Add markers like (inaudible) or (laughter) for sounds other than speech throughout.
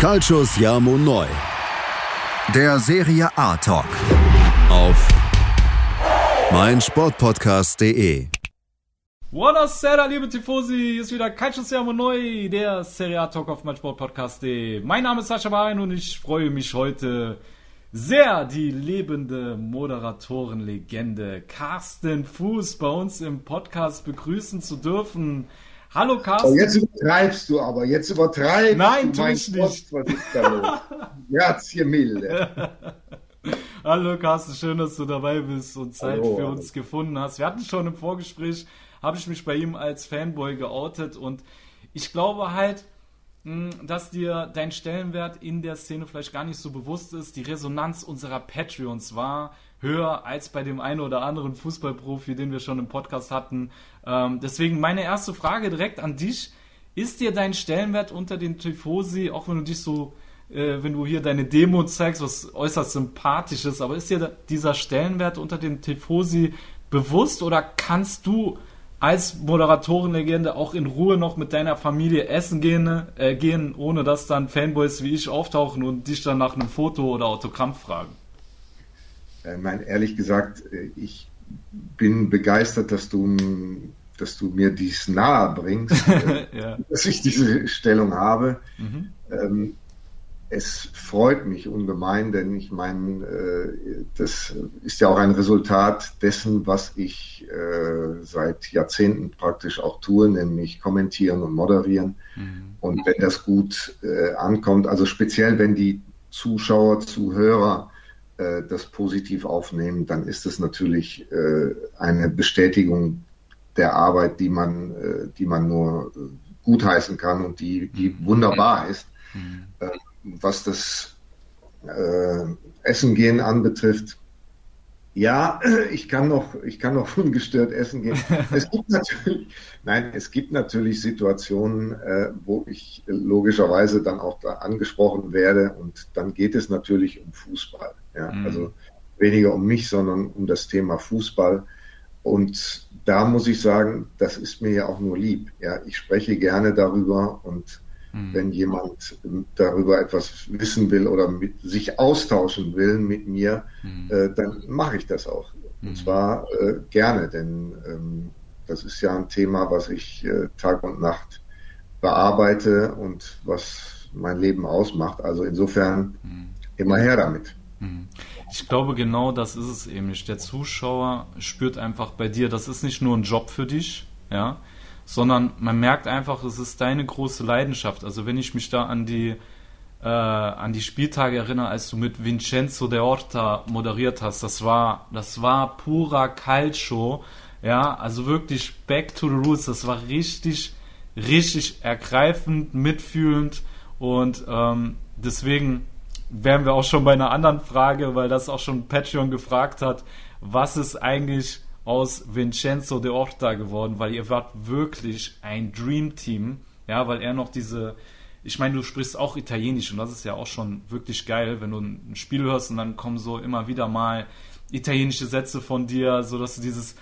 Calcius Jamo Neu. Der Serie A Talk. Auf meinsportpodcast.de. Buonasera, liebe Tifosi. Hier ist wieder Calcius Jamo Neu, der Serie A Talk auf meinsportpodcast.de. Mein Name ist Sascha Barein und ich freue mich heute sehr, die lebende Moderatorenlegende Carsten Fuß bei uns im Podcast begrüßen zu dürfen. Hallo Carsten. Oh, jetzt übertreibst du aber, jetzt übertreibst Nein, du. tu ich nicht. Was ist da los? Grazie mille. (laughs) Hallo Carsten, schön, dass du dabei bist und Zeit Hallo, für uns gefunden hast. Wir hatten schon im Vorgespräch, habe ich mich bei ihm als Fanboy geoutet und ich glaube halt, mh, dass dir dein Stellenwert in der Szene vielleicht gar nicht so bewusst ist. Die Resonanz unserer Patreons war höher als bei dem einen oder anderen Fußballprofi, den wir schon im Podcast hatten. Ähm, deswegen meine erste Frage direkt an dich. Ist dir dein Stellenwert unter den Tifosi, auch wenn du dich so, äh, wenn du hier deine Demo zeigst, was äußerst sympathisch ist, aber ist dir dieser Stellenwert unter den Tifosi bewusst oder kannst du als Moderatorenlegende auch in Ruhe noch mit deiner Familie essen gehen, äh, gehen, ohne dass dann Fanboys wie ich auftauchen und dich dann nach einem Foto oder Autogramm fragen? Äh, mein, ehrlich gesagt, äh, ich bin begeistert, dass du, dass du mir dies nahe bringst, (laughs) äh, ja. dass ich diese Stellung habe. Mhm. Ähm, es freut mich ungemein, denn ich meine, äh, das ist ja auch ein Resultat dessen, was ich äh, seit Jahrzehnten praktisch auch tue, nämlich kommentieren und moderieren. Mhm. Und wenn das gut äh, ankommt, also speziell wenn die Zuschauer, Zuhörer äh, das positiv aufnehmen, dann ist es natürlich äh, eine Bestätigung der Arbeit, die man, äh, die man nur gutheißen kann und die, die wunderbar ist. Mhm. Was das Essen gehen anbetrifft, ja, (clears throat) ich kann noch, ich kann noch (laughs) ungestört essen gehen. Es gibt (laughs) natürlich, nein, es gibt natürlich Situationen, äh, wo ich logischerweise dann auch da angesprochen werde und dann geht es natürlich um Fußball. Ja, Mhm. also weniger um mich, sondern um das Thema Fußball. Und da muss ich sagen, das ist mir ja auch nur lieb. Ja, ich spreche gerne darüber und Mhm. wenn jemand darüber etwas wissen will oder mit, sich austauschen will mit mir, Mhm. äh, dann mache ich das auch. Und Mhm. zwar äh, gerne, denn ähm, das ist ja ein Thema, was ich äh, Tag und Nacht bearbeite und was mein Leben ausmacht. Also insofern Mhm. immer her damit. Mhm. Ich glaube, genau das ist es eben nicht. Der Zuschauer spürt einfach bei dir, das ist nicht nur ein Job für dich, ja, sondern man merkt einfach, es ist deine große Leidenschaft. Also wenn ich mich da an die äh, an die Spieltage erinnere, als du mit Vincenzo de Horta moderiert hast, das war das war purer Calcio, ja, also wirklich back to the roots. Das war richtig richtig ergreifend, mitfühlend und ähm, deswegen wären wir auch schon bei einer anderen Frage, weil das auch schon Patreon gefragt hat, was ist eigentlich aus Vincenzo de Horta geworden, weil ihr wart wirklich ein Dream Team, ja, weil er noch diese, ich meine, du sprichst auch Italienisch und das ist ja auch schon wirklich geil, wenn du ein Spiel hörst und dann kommen so immer wieder mal italienische Sätze von dir, so dass du dieses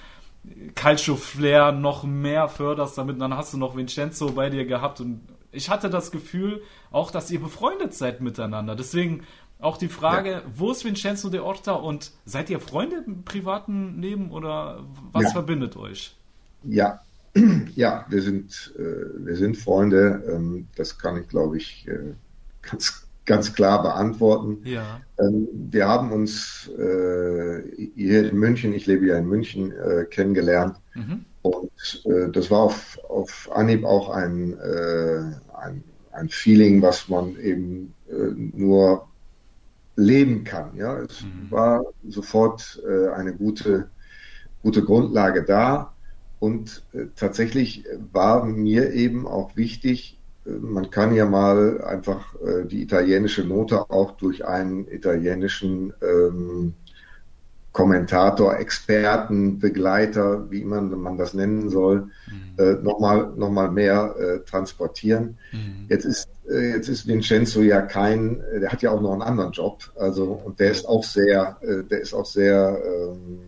Calcio-Flair noch mehr förderst damit. Und dann hast du noch Vincenzo bei dir gehabt und ich hatte das Gefühl auch, dass ihr befreundet seid miteinander. Deswegen auch die Frage, wo ist Vincenzo de Horta und seid ihr Freunde im privaten Leben oder was Ja. verbindet euch? Ja, (clears throat) ja, wir sind, äh, wir sind Freunde. Ähm, das kann ich, glaube ich, äh, ganz, ganz klar beantworten. Ja. Ähm, wir haben uns äh, hier in München, ich lebe ja in München, äh, kennengelernt. Mhm. Und äh, das war auf, auf Anhieb auch ein, äh, ein, ein Feeling, was man eben nur leben kann. Ja, es Mhm. war sofort äh, eine gute, gute Grundlage da. Und äh, tatsächlich war mir eben auch wichtig, äh, man kann ja mal einfach äh, die italienische Note auch durch einen italienischen ähm, Kommentator, Experten, Begleiter, wie man, man das nennen soll, äh, nochmal noch mal mehr äh, transportieren. Mhm. Jetzt ist, jetzt ist Vincenzo ja kein, äh, der hat ja auch noch einen anderen Job, also und der ist auch sehr, äh, der ist auch sehr ähm,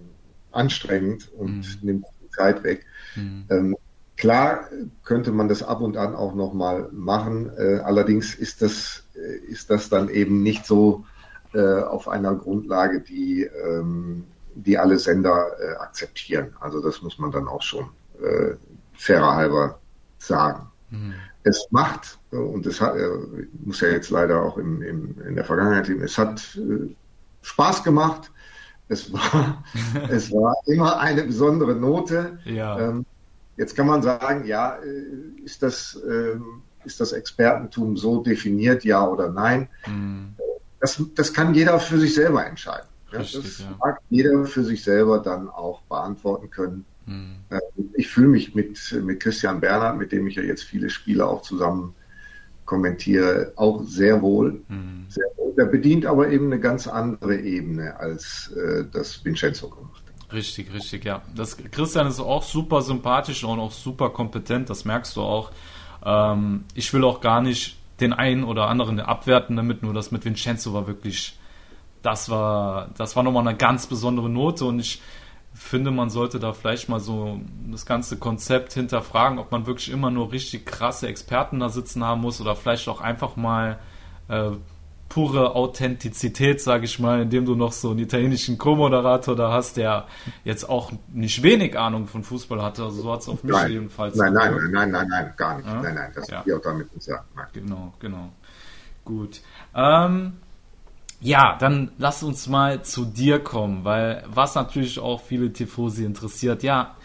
anstrengend und Mhm. nimmt Zeit weg. Mhm. Ähm, Klar könnte man das ab und an auch nochmal machen, äh, allerdings ist das, äh, ist das dann eben nicht so äh, auf einer Grundlage, die, ähm, die alle Sender äh, akzeptieren. Also das muss man dann auch schon äh, fairer halber sagen. Mhm. Es macht, und es hat, äh, muss ja jetzt leider auch im, im, in der Vergangenheit, es hat äh, Spaß gemacht. Es war, (laughs) es war immer eine besondere Note. Ja. Ähm, Jetzt kann man sagen, ja, äh, ist das, ähm, ist das Expertentum so definiert, ja oder nein? Mhm. Das, das kann jeder für sich selber entscheiden. Richtig, das ja. mag jeder für sich selber dann auch beantworten können. Mhm. Ich fühle mich mit, mit Christian Bernhard, mit dem ich ja jetzt viele Spiele auch zusammen kommentiere, auch sehr wohl. Mhm. Sehr wohl. Der bedient aber eben eine ganz andere Ebene, als äh, das Vincenzo gemacht hat. Richtig, richtig, ja. Das, Christian ist auch super sympathisch und auch super kompetent, das merkst du auch. Ähm, ich will auch gar nicht den einen oder anderen abwerten damit, nur das mit Vincenzo war wirklich, das war, das war nochmal eine ganz besondere Note und ich finde, man sollte da vielleicht mal so das ganze Konzept hinterfragen, ob man wirklich immer nur richtig krasse Experten da sitzen haben muss oder vielleicht auch einfach mal äh, pure Authentizität, sage ich mal, indem du noch so einen italienischen Co-Moderator da hast, der jetzt auch nicht wenig Ahnung von Fußball hatte. Also so hat es auf mich nein. jedenfalls. Nein, nein, nein, nein, nein, nein, gar nicht. Ja? Nein, nein, das ja. auch damit nicht sagen. Nein. Genau, genau. Gut. Ähm, ja, dann lass uns mal zu dir kommen, weil was natürlich auch viele Tifosi interessiert, ja,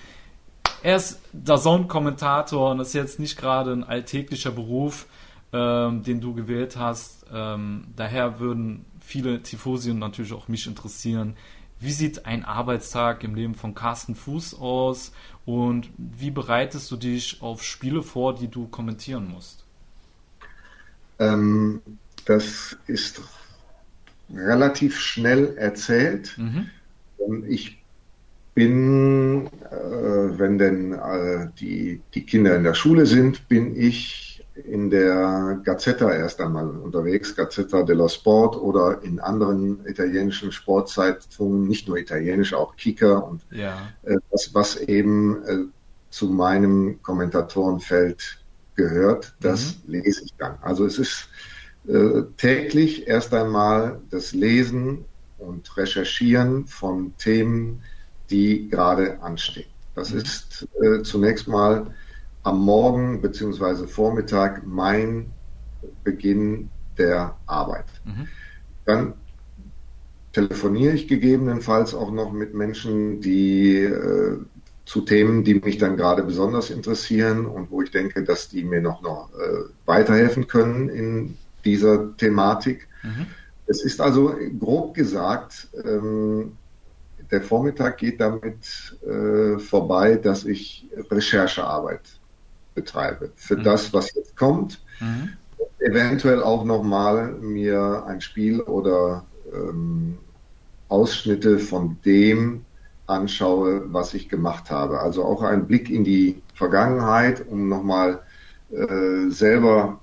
er ist der Zone-Kommentator und das ist jetzt nicht gerade ein alltäglicher Beruf ähm, den du gewählt hast. Ähm, daher würden viele Tifosi und natürlich auch mich interessieren, wie sieht ein Arbeitstag im Leben von Carsten Fuß aus und wie bereitest du dich auf Spiele vor, die du kommentieren musst? Ähm, das ist relativ schnell erzählt. Mhm. Ich bin, äh, wenn denn äh, die, die Kinder in der Schule sind, bin ich in der Gazzetta erst einmal unterwegs, Gazzetta dello Sport oder in anderen italienischen Sportzeitungen, nicht nur italienisch, auch Kicker und ja. äh, was, was eben äh, zu meinem Kommentatorenfeld gehört, das mhm. lese ich dann. Also es ist äh, täglich erst einmal das Lesen und Recherchieren von Themen, die gerade anstehen. Das mhm. ist äh, zunächst mal am Morgen bzw. Vormittag mein Beginn der Arbeit. Mhm. Dann telefoniere ich gegebenenfalls auch noch mit Menschen, die äh, zu Themen, die mich dann gerade besonders interessieren und wo ich denke, dass die mir noch, noch äh, weiterhelfen können in dieser Thematik. Mhm. Es ist also grob gesagt, ähm, der Vormittag geht damit äh, vorbei, dass ich Recherchearbeit betreibe für mhm. das, was jetzt kommt. Mhm. Eventuell auch nochmal mir ein Spiel oder ähm, Ausschnitte von dem anschaue, was ich gemacht habe. Also auch ein Blick in die Vergangenheit, um nochmal äh, selber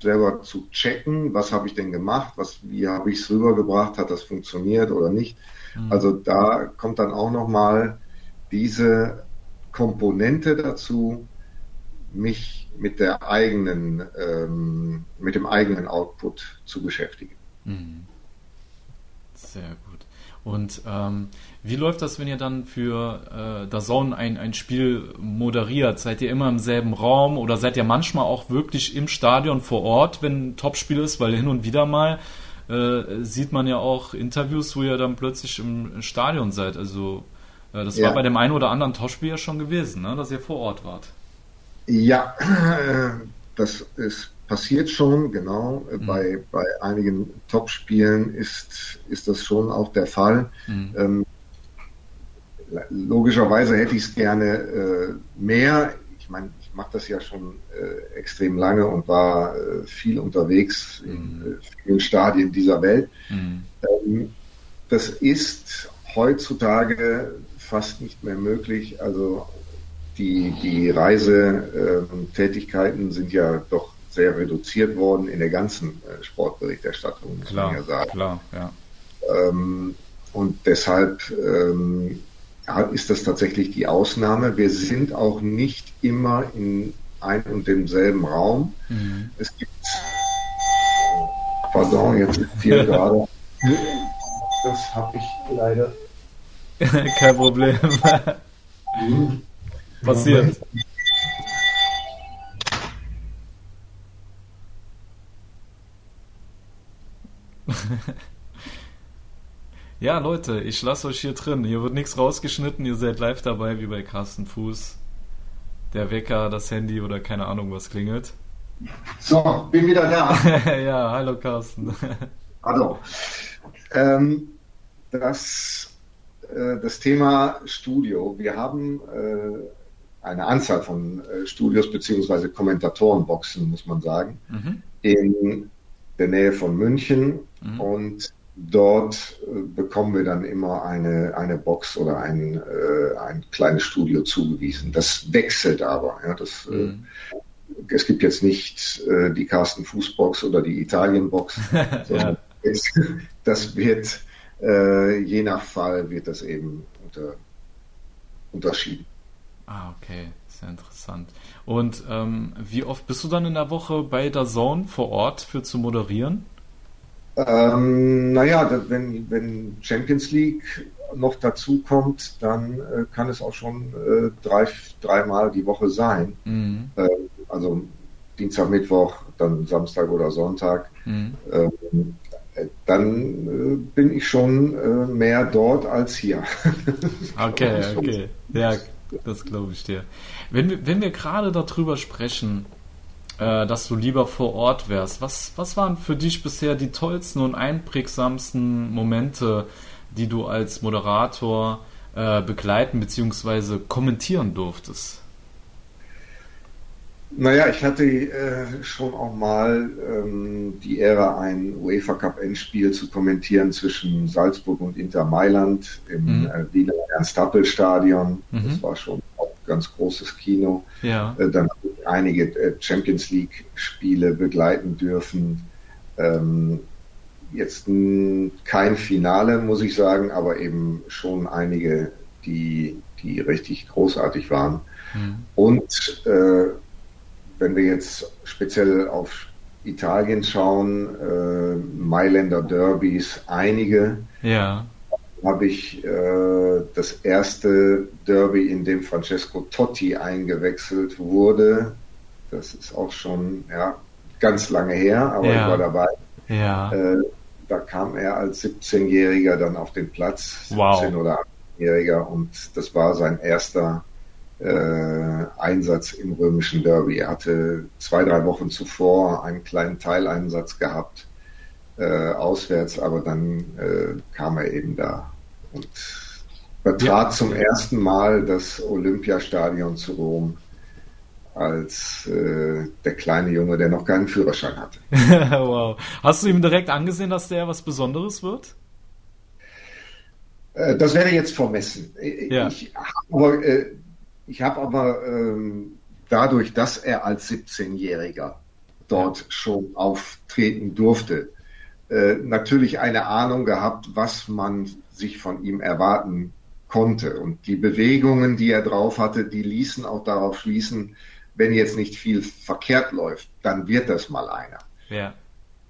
selber zu checken, was habe ich denn gemacht, was, wie habe ich es rübergebracht, hat das funktioniert oder nicht. Mhm. Also da kommt dann auch nochmal diese Komponente dazu, mich mit der eigenen, ähm, mit dem eigenen Output zu beschäftigen. Mhm. Sehr gut. Und ähm, wie läuft das, wenn ihr dann für äh, Zone ein, ein Spiel moderiert? Seid ihr immer im selben Raum oder seid ihr manchmal auch wirklich im Stadion vor Ort, wenn ein Topspiel ist? Weil hin und wieder mal äh, sieht man ja auch Interviews, wo ihr dann plötzlich im Stadion seid. Also äh, das ja. war bei dem einen oder anderen Topspiel ja schon gewesen, ne? dass ihr vor Ort wart. Ja, (clears throat) das ist passiert schon, genau. Mhm. Bei, bei einigen Top-Spielen ist, ist das schon auch der Fall. Mhm. Ähm, logischerweise hätte ich es gerne äh, mehr. Ich meine, ich mache das ja schon äh, extrem lange und war äh, viel unterwegs mhm. in äh, vielen Stadien dieser Welt. Mhm. Ähm, das ist heutzutage fast nicht mehr möglich. Also die, die Reisetätigkeiten sind ja doch sehr reduziert worden in der ganzen äh, Sportberichterstattung, muss klar, man ja sagen. Klar, ja. Ähm, und deshalb ähm, ist das tatsächlich die Ausnahme. Wir sind auch nicht immer in ein und demselben Raum. Mhm. Es gibt, pardon, jetzt ist hier (laughs) gerade, das habe ich leider. (laughs) Kein Problem. Passiert. (laughs) ja, Leute, ich lasse euch hier drin. Hier wird nichts rausgeschnitten. Ihr seid live dabei, wie bei Carsten Fuß. Der Wecker, das Handy oder keine Ahnung, was klingelt. So, bin wieder da. (laughs) ja, hallo Carsten. (laughs) hallo. Ähm, das, äh, das Thema Studio. Wir haben äh, eine Anzahl von äh, Studios beziehungsweise Kommentatorenboxen, muss man sagen, mhm. in der Nähe von München mhm. und dort äh, bekommen wir dann immer eine, eine Box oder ein, äh, ein kleines Studio zugewiesen. Das wechselt aber. Ja, das, äh, mhm. äh, es gibt jetzt nicht äh, die Carsten Fußbox oder die Italien-Box, (laughs) sondern ja. das wird äh, je nach Fall wird das eben unter, unterschieden. Ah, okay, sehr interessant. Und ähm, wie oft bist du dann in der Woche bei der Zone vor Ort für zu moderieren? Ähm, naja, wenn, wenn Champions League noch dazu kommt, dann äh, kann es auch schon äh, drei, dreimal die Woche sein. Mhm. Äh, also Dienstag, Mittwoch, dann Samstag oder Sonntag. Mhm. Ähm, äh, dann äh, bin ich schon äh, mehr dort als hier. okay, (laughs) okay. Ja, das glaube ich dir. Wenn wir, wenn wir gerade darüber sprechen, äh, dass du lieber vor Ort wärst, was, was waren für dich bisher die tollsten und einprägsamsten Momente, die du als Moderator äh, begleiten bzw. kommentieren durftest? Naja, ich hatte äh, schon auch mal ähm, die Ehre, ein UEFA Cup Endspiel zu kommentieren zwischen Salzburg und Inter Mailand im mhm. äh, Wiener Ernst-Happel-Stadion. Mhm. Das war schon auch ein ganz großes Kino. Ja. Äh, dann habe ich einige äh, Champions League-Spiele begleiten dürfen. Ähm, jetzt kein Finale, muss ich sagen, aber eben schon einige, die, die richtig großartig waren. Mhm. Und äh, wenn wir jetzt speziell auf Italien schauen, äh, Mailänder Derbys, einige. Ja. Habe ich äh, das erste Derby, in dem Francesco Totti eingewechselt wurde. Das ist auch schon ja, ganz lange her, aber ja. ich war dabei. Ja. Äh, da kam er als 17-Jähriger dann auf den Platz, 17 wow. oder 18-Jähriger, und das war sein erster äh, Einsatz im römischen Derby. Er hatte zwei, drei Wochen zuvor einen kleinen Teileinsatz gehabt, äh, auswärts, aber dann äh, kam er eben da und betrat ja. zum ersten Mal das Olympiastadion zu Rom als äh, der kleine Junge, der noch keinen Führerschein hatte. (laughs) wow. Hast du ihm direkt angesehen, dass der was Besonderes wird? Äh, das werde ich jetzt vermessen. Ja. Ich, aber äh, ich habe aber ähm, dadurch, dass er als 17-Jähriger dort schon auftreten durfte, äh, natürlich eine Ahnung gehabt, was man sich von ihm erwarten konnte. Und die Bewegungen, die er drauf hatte, die ließen auch darauf schließen, wenn jetzt nicht viel verkehrt läuft, dann wird das mal einer. Ja.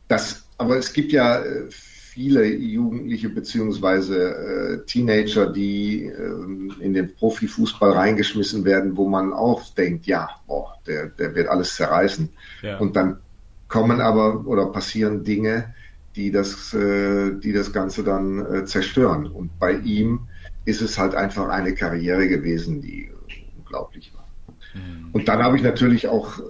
Das, aber es gibt ja äh, viele Jugendliche beziehungsweise äh, Teenager, die äh, in den Profifußball reingeschmissen werden, wo man auch denkt, ja, boah, der, der wird alles zerreißen. Ja. Und dann kommen aber oder passieren Dinge, die das, äh, die das Ganze dann äh, zerstören. Und bei ihm ist es halt einfach eine Karriere gewesen, die unglaublich war. Mhm. Und dann habe ich natürlich auch äh,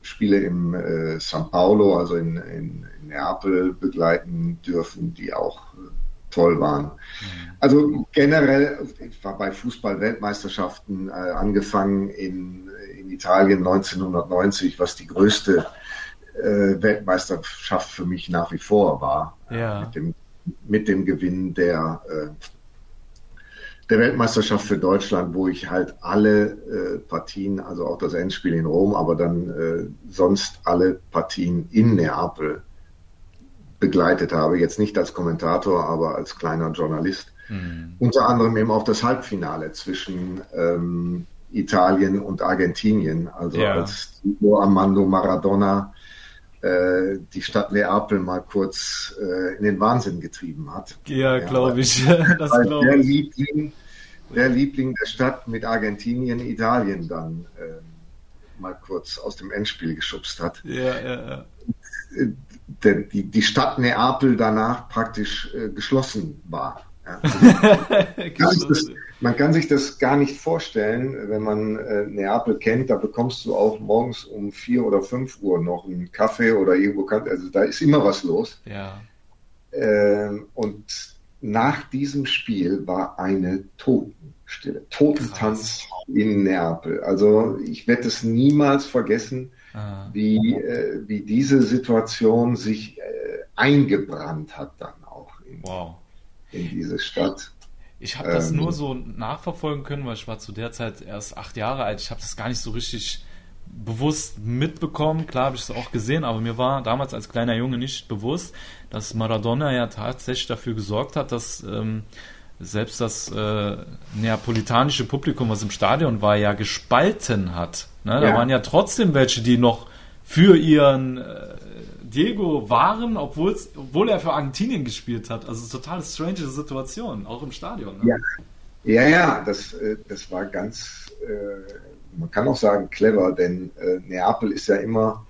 Spiele im äh, San Paulo, also in, in, in Neapel begleiten dürfen, die auch äh, toll waren. Also generell, ich war bei Fußball-Weltmeisterschaften äh, angefangen in, in Italien 1990, was die größte äh, Weltmeisterschaft für mich nach wie vor war. Ja. Mit, dem, mit dem Gewinn der äh, der Weltmeisterschaft für Deutschland, wo ich halt alle äh, Partien, also auch das Endspiel in Rom, aber dann äh, sonst alle Partien in Neapel begleitet habe. Jetzt nicht als Kommentator, aber als kleiner Journalist. Mhm. Unter anderem eben auch das Halbfinale zwischen ähm, Italien und Argentinien. Also ja. als Armando Maradona äh, die Stadt Neapel mal kurz äh, in den Wahnsinn getrieben hat. Ja, glaube ich. (laughs) das glaub der, Liebling, der Liebling der Stadt mit Argentinien, Italien dann äh, mal kurz aus dem Endspiel geschubst hat. Ja, ja, ja. Äh, die, die Stadt Neapel danach praktisch äh, geschlossen war. Ja, (laughs) also, das, man kann sich das gar nicht vorstellen, wenn man äh, Neapel kennt, da bekommst du auch morgens um vier oder fünf Uhr noch einen Kaffee oder irgendwo, kann, also da ist immer was los. Ja. Ähm, und nach diesem Spiel war eine Totenstille, Totentanz Krass. in Neapel. Also ich werde es niemals vergessen, ah. wie, äh, wie diese Situation sich äh, eingebrannt hat dann auch. In, wow in diese Stadt. Ich habe das ähm, nur so nachverfolgen können, weil ich war zu der Zeit erst acht Jahre alt. Ich habe das gar nicht so richtig bewusst mitbekommen. Klar habe ich es auch gesehen, aber mir war damals als kleiner Junge nicht bewusst, dass Maradona ja tatsächlich dafür gesorgt hat, dass ähm, selbst das äh, neapolitanische Publikum, was im Stadion war, ja gespalten hat. Ne? Da ja. waren ja trotzdem welche, die noch für ihren äh, Diego waren, obwohl er für Argentinien gespielt hat. Also total strange Situation, auch im Stadion. Ne? Ja. ja, ja, das, äh, das war ganz, äh, man kann auch sagen clever, denn äh, Neapel ist ja immer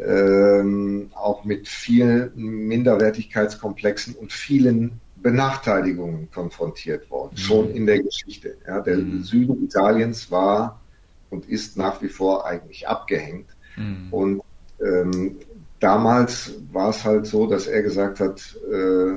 ähm, auch mit vielen Minderwertigkeitskomplexen und vielen Benachteiligungen konfrontiert worden, mhm. schon in der Geschichte. Ja, der mhm. Süden Italiens war und ist nach wie vor eigentlich abgehängt. Mhm. Und ähm, damals war es halt so, dass er gesagt hat, äh,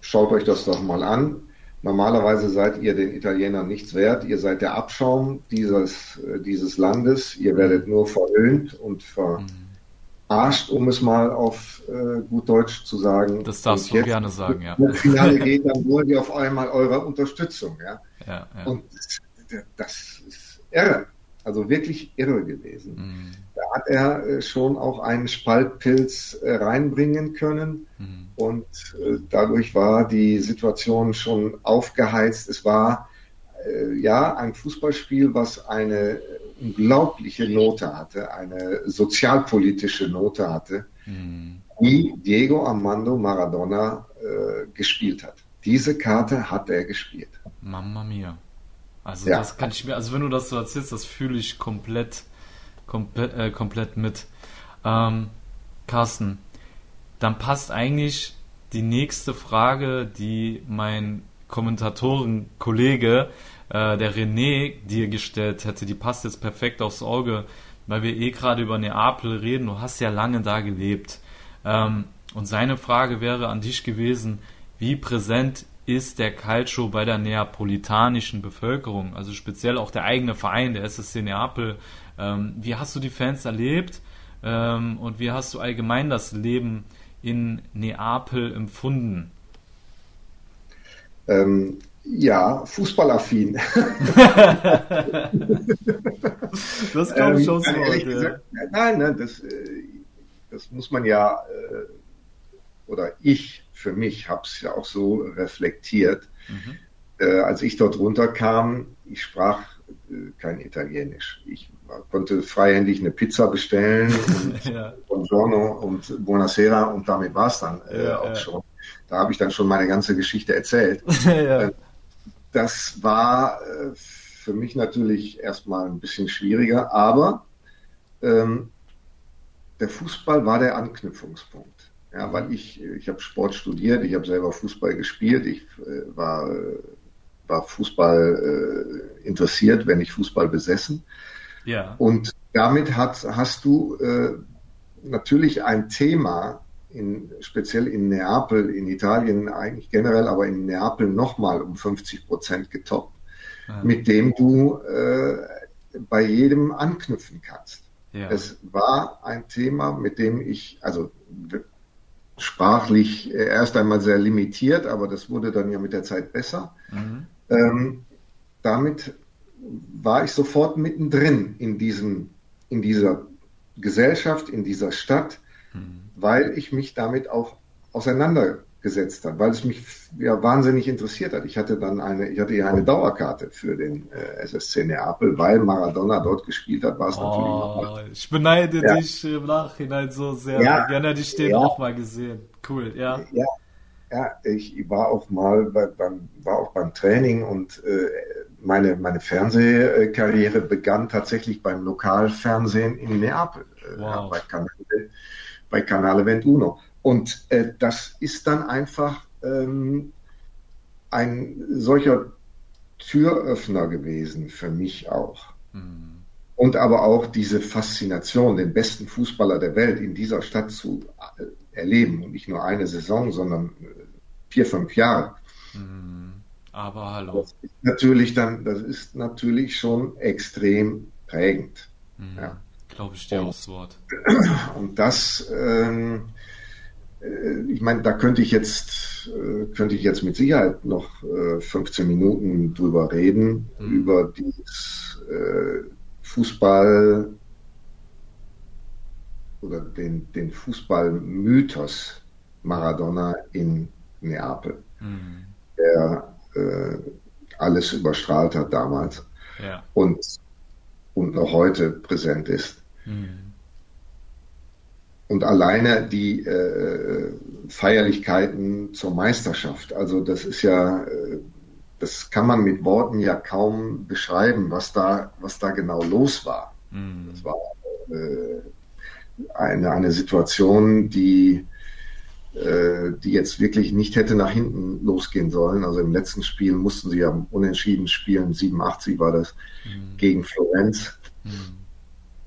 schaut euch das doch mal an. Normalerweise seid ihr den Italienern nichts wert. Ihr seid der Abschaum dieses, äh, dieses Landes. Ihr werdet nur verhöhnt und verarscht, um es mal auf äh, gut Deutsch zu sagen. Das darfst du gerne sagen, ja. Wenn das Finale geht, dann wollen wir auf einmal eure Unterstützung. Ja? Ja, ja. Und das ist irre. Also wirklich irre gewesen. Mhm. Da hat er äh, schon auch einen Spaltpilz äh, reinbringen können mhm. und äh, dadurch war die Situation schon aufgeheizt. Es war ja ein Fußballspiel, was eine unglaubliche Note hatte, eine sozialpolitische Note hatte, mhm. die Diego Armando Maradona äh, gespielt hat. Diese Karte hat er gespielt. Mamma mia. Also ja. das kann ich mir, also wenn du das so erzählst, das fühle ich komplett, komplett, äh, komplett mit. Ähm, Carsten, dann passt eigentlich die nächste Frage, die mein Kommentatorenkollege, äh, der René, dir gestellt hätte, die passt jetzt perfekt aufs Auge, weil wir eh gerade über Neapel reden. Du hast ja lange da gelebt. Ähm, und seine Frage wäre an dich gewesen, wie präsent ist der Calcio bei der neapolitanischen Bevölkerung, also speziell auch der eigene Verein, der SSC Neapel. Ähm, wie hast du die Fans erlebt ähm, und wie hast du allgemein das Leben in Neapel empfunden? Ähm, ja, fußballaffin. (laughs) (laughs) das kommt ähm, schon so. Nein, nein, das, äh, das muss man ja, äh, oder ich für mich, habe es ja auch so reflektiert. Mhm. Äh, als ich dort runterkam, ich sprach äh, kein Italienisch. Ich konnte freihändig eine Pizza bestellen (laughs) und ja. Buongiorno und Buonasera und damit war es dann äh, ja, auch ja. schon. Da habe ich dann schon meine ganze Geschichte erzählt. (laughs) Äh, das war äh, für mich natürlich erstmal ein bisschen schwieriger, aber ähm, der Fußball war der Anknüpfungspunkt. Ja, weil ich, ich habe Sport studiert, ich habe selber Fußball gespielt, ich äh, war, war Fußball äh, interessiert, wenn nicht Fußball besessen. Ja. Und damit hat, hast du äh, natürlich ein Thema, in, speziell in Neapel, in Italien eigentlich generell, aber in Neapel nochmal um 50 Prozent getoppt, ja. mit dem du äh, bei jedem anknüpfen kannst. Ja. Es war ein Thema, mit dem ich, also sprachlich äh, erst einmal sehr limitiert, aber das wurde dann ja mit der Zeit besser. Mhm. Ähm, damit war ich sofort mittendrin in diesem, in dieser Gesellschaft, in dieser Stadt, mhm. weil ich mich damit auch gesetzt hat, weil es mich ja wahnsinnig interessiert hat. Ich hatte dann eine, ich hatte ja eine Dauerkarte für den äh, SSC Neapel, weil Maradona dort gespielt hat, war es oh, natürlich. Ich beneide ja. dich im Nachhinein so sehr. Ja. Gerne hätte ich den ja. auch mal gesehen. Cool, ja. Ja, ja ich war auch mal bei, beim, war auch beim Training und äh, meine, meine Fernsehkarriere begann tatsächlich beim Lokalfernsehen in Neapel, äh, wow. bei, Canale, bei Canale 21. Und äh, das ist dann einfach ähm, ein solcher Türöffner gewesen für mich auch. Mhm. Und aber auch diese Faszination, den besten Fußballer der Welt in dieser Stadt zu äh, erleben. Und nicht nur eine Saison, sondern äh, vier, fünf Jahre. Mhm. Aber hallo. Das ist natürlich dann, das ist natürlich schon extrem prägend. Mhm. Ja. Glaube ich dir aufs Wort. (clears throat) Und das, ähm, äh, ich meine, da könnte ich jetzt, äh, könnte ich jetzt mit Sicherheit noch 15 äh, Minuten drüber reden, mhm. über dieses Fußball oder den, den Fußballmythos Maradona in Neapel, mhm. der äh, alles überstrahlt hat damals ja. und, und noch heute präsent ist. Mhm. Und alleine die äh, Feierlichkeiten zur Meisterschaft, also das ist ja, äh, das kann man mit Worten ja kaum beschreiben, was da, was da genau los war. Mhm. Das war äh, eine, eine Situation, die, äh, die jetzt wirklich nicht hätte nach hinten losgehen sollen. Also im letzten Spiel mussten sie ja unentschieden spielen, 87 war das, mhm. gegen Florenz. Mhm.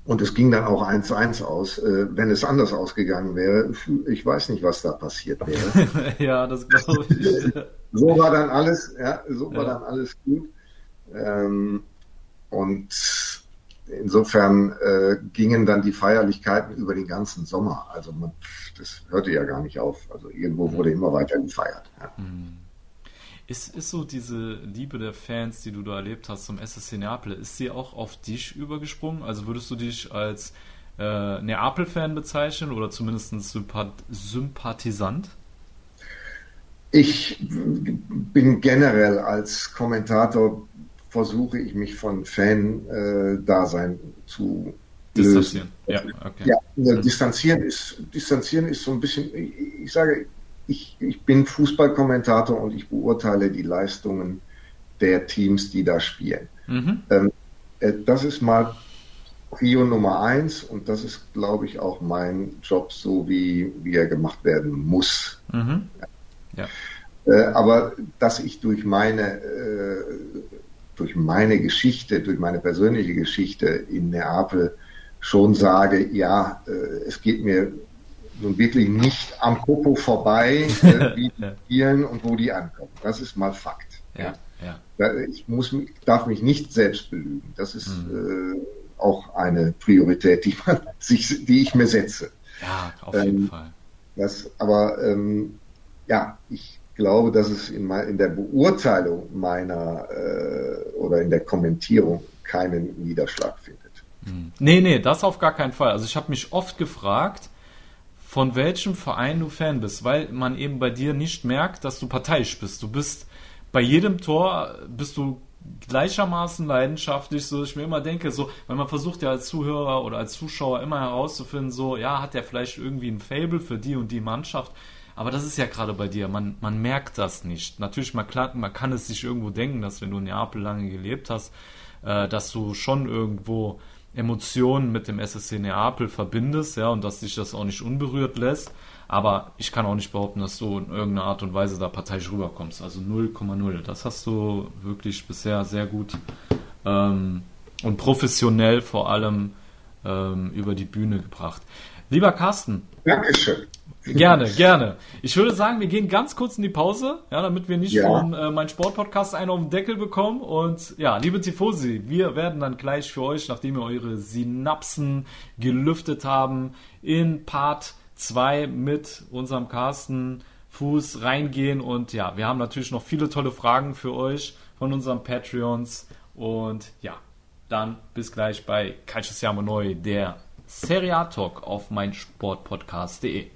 Und es ging dann auch eins zu eins aus. Äh, wenn es anders ausgegangen wäre, ich weiß nicht, was da passiert wäre. (laughs) ja, das glaube ich. (laughs) so war dann alles, ja, so war dann alles gut. Ähm, und insofern äh, gingen dann die Feierlichkeiten über den ganzen Sommer. Also man, das hörte ja gar nicht auf. Also irgendwo wurde immer weiter gefeiert. Ja. Mhm. Ist, ist so diese Liebe der Fans, die du da erlebt hast zum SSC Neapel, ist sie auch auf dich übergesprungen? Also würdest du dich als äh, Neapel-Fan bezeichnen oder zumindest Sympath Sympathisant? Ich bin generell als Kommentator, versuche ich mich von Fan-Dasein äh, zu distanzieren. Ja, okay. ja, distanzieren ist distanzieren ist so ein bisschen. Ich sage, ich, ich bin Fußballkommentator und ich beurteile die Leistungen der Teams, die da spielen. Mhm. Ähm, äh, das ist mal Prio Nummer eins und das ist, glaube ich, auch mein Job, so wie, wie er gemacht werden muss. Mhm. Ja. Äh, aber dass ich durch meine, äh, durch meine Geschichte, durch meine persönliche Geschichte in Neapel schon sage, ja, äh, es geht mir nun wirklich nicht am Popo vorbei, (laughs) äh, wie die spielen und wo die ankommen. Das ist mal Fakt. Ja, ja. Ich muss, darf mich nicht selbst belügen. Das ist mhm. äh, auch eine Priorität, die, man (laughs) sich, die ich mir setze. Ja, auf jeden ähm, Fall. Das, aber ähm, ja, ich glaube, dass es in, in der Beurteilung meiner äh, oder in der Kommentierung keinen Niederschlag findet. Mhm. Nee, nee, das auf gar keinen Fall. Also ich habe mich oft gefragt, von welchem Verein du Fan bist, weil man eben bei dir nicht merkt, dass du parteiisch bist. Du bist bei jedem Tor bist du gleichermaßen leidenschaftlich, so ich mir immer denke, so, weil man versucht ja als Zuhörer oder als Zuschauer immer herauszufinden, so, ja, hat der vielleicht irgendwie ein Fable für die und die Mannschaft, aber das ist ja gerade bei dir, man, man merkt das nicht. Natürlich, man, man kann es sich irgendwo denken, dass wenn du in Neapel lange gelebt hast, äh, dass du schon irgendwo Emotionen mit dem SSC Neapel verbindest, ja, und dass dich das auch nicht unberührt lässt. Aber ich kann auch nicht behaupten, dass du in irgendeiner Art und Weise da parteiisch rüberkommst. Also 0,0. Das hast du wirklich bisher sehr gut ähm, und professionell vor allem ähm, über die Bühne gebracht. Lieber Carsten. Dankeschön. Gerne, gerne. Ich würde sagen, wir gehen ganz kurz in die Pause, ja, damit wir nicht ja. von äh, meinem Sportpodcast einen auf den Deckel bekommen. Und ja, liebe Tifosi, wir werden dann gleich für euch, nachdem wir eure Synapsen gelüftet haben, in Part 2 mit unserem Carsten Fuß reingehen. Und ja, wir haben natürlich noch viele tolle Fragen für euch von unseren Patreons. Und ja, dann bis gleich bei Calcio Siamo Neu, der Serie A Talk auf meinsportpodcast.de.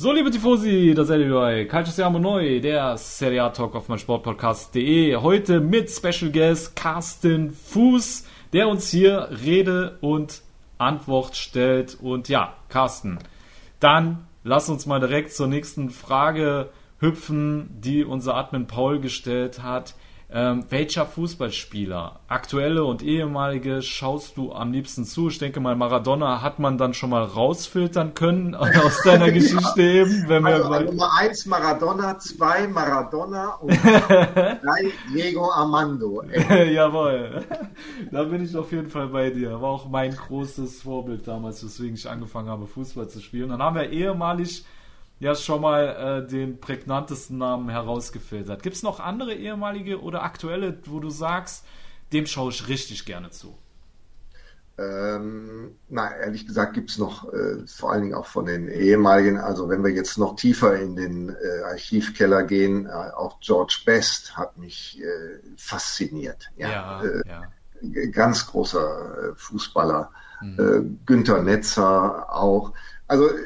So, liebe Tifosi, da seid ihr bei Calcio Siamo Neu, der Serie A Talk auf mein Sportpodcast.de. Heute mit Special Guest Carsten Fuß, der uns hier Rede und Antwort stellt. Und ja, Carsten, dann lass uns mal direkt zur nächsten Frage hüpfen, die unser Admin Paul gestellt hat. Ähm, welcher Fußballspieler, aktuelle und ehemalige, schaust du am liebsten zu? Ich denke mal, Maradona hat man dann schon mal rausfiltern können (laughs) aus deiner Geschichte eben. Wenn also, wir Nummer eins Maradona, zwei Maradona und (laughs) drei Diego Armando. (laughs) Jawohl, da bin ich auf jeden Fall bei dir. War auch mein großes Vorbild damals, weswegen ich angefangen habe, Fußball zu spielen. Dann haben wir ehemalig ja schon mal äh, den prägnantesten Namen herausgefiltert. Gibt es noch andere ehemalige oder aktuelle, wo du sagst, dem schaue ich richtig gerne zu? Ähm, na, ehrlich gesagt gibt es noch, äh, vor allen Dingen auch von den ehemaligen, also wenn wir jetzt noch tiefer in den äh, Archivkeller gehen, äh, auch George Best hat mich äh, fasziniert. Ja, Ja, äh, ja. ganz großer äh, Fußballer. Mhm. Günther Netzer auch. Also, äh,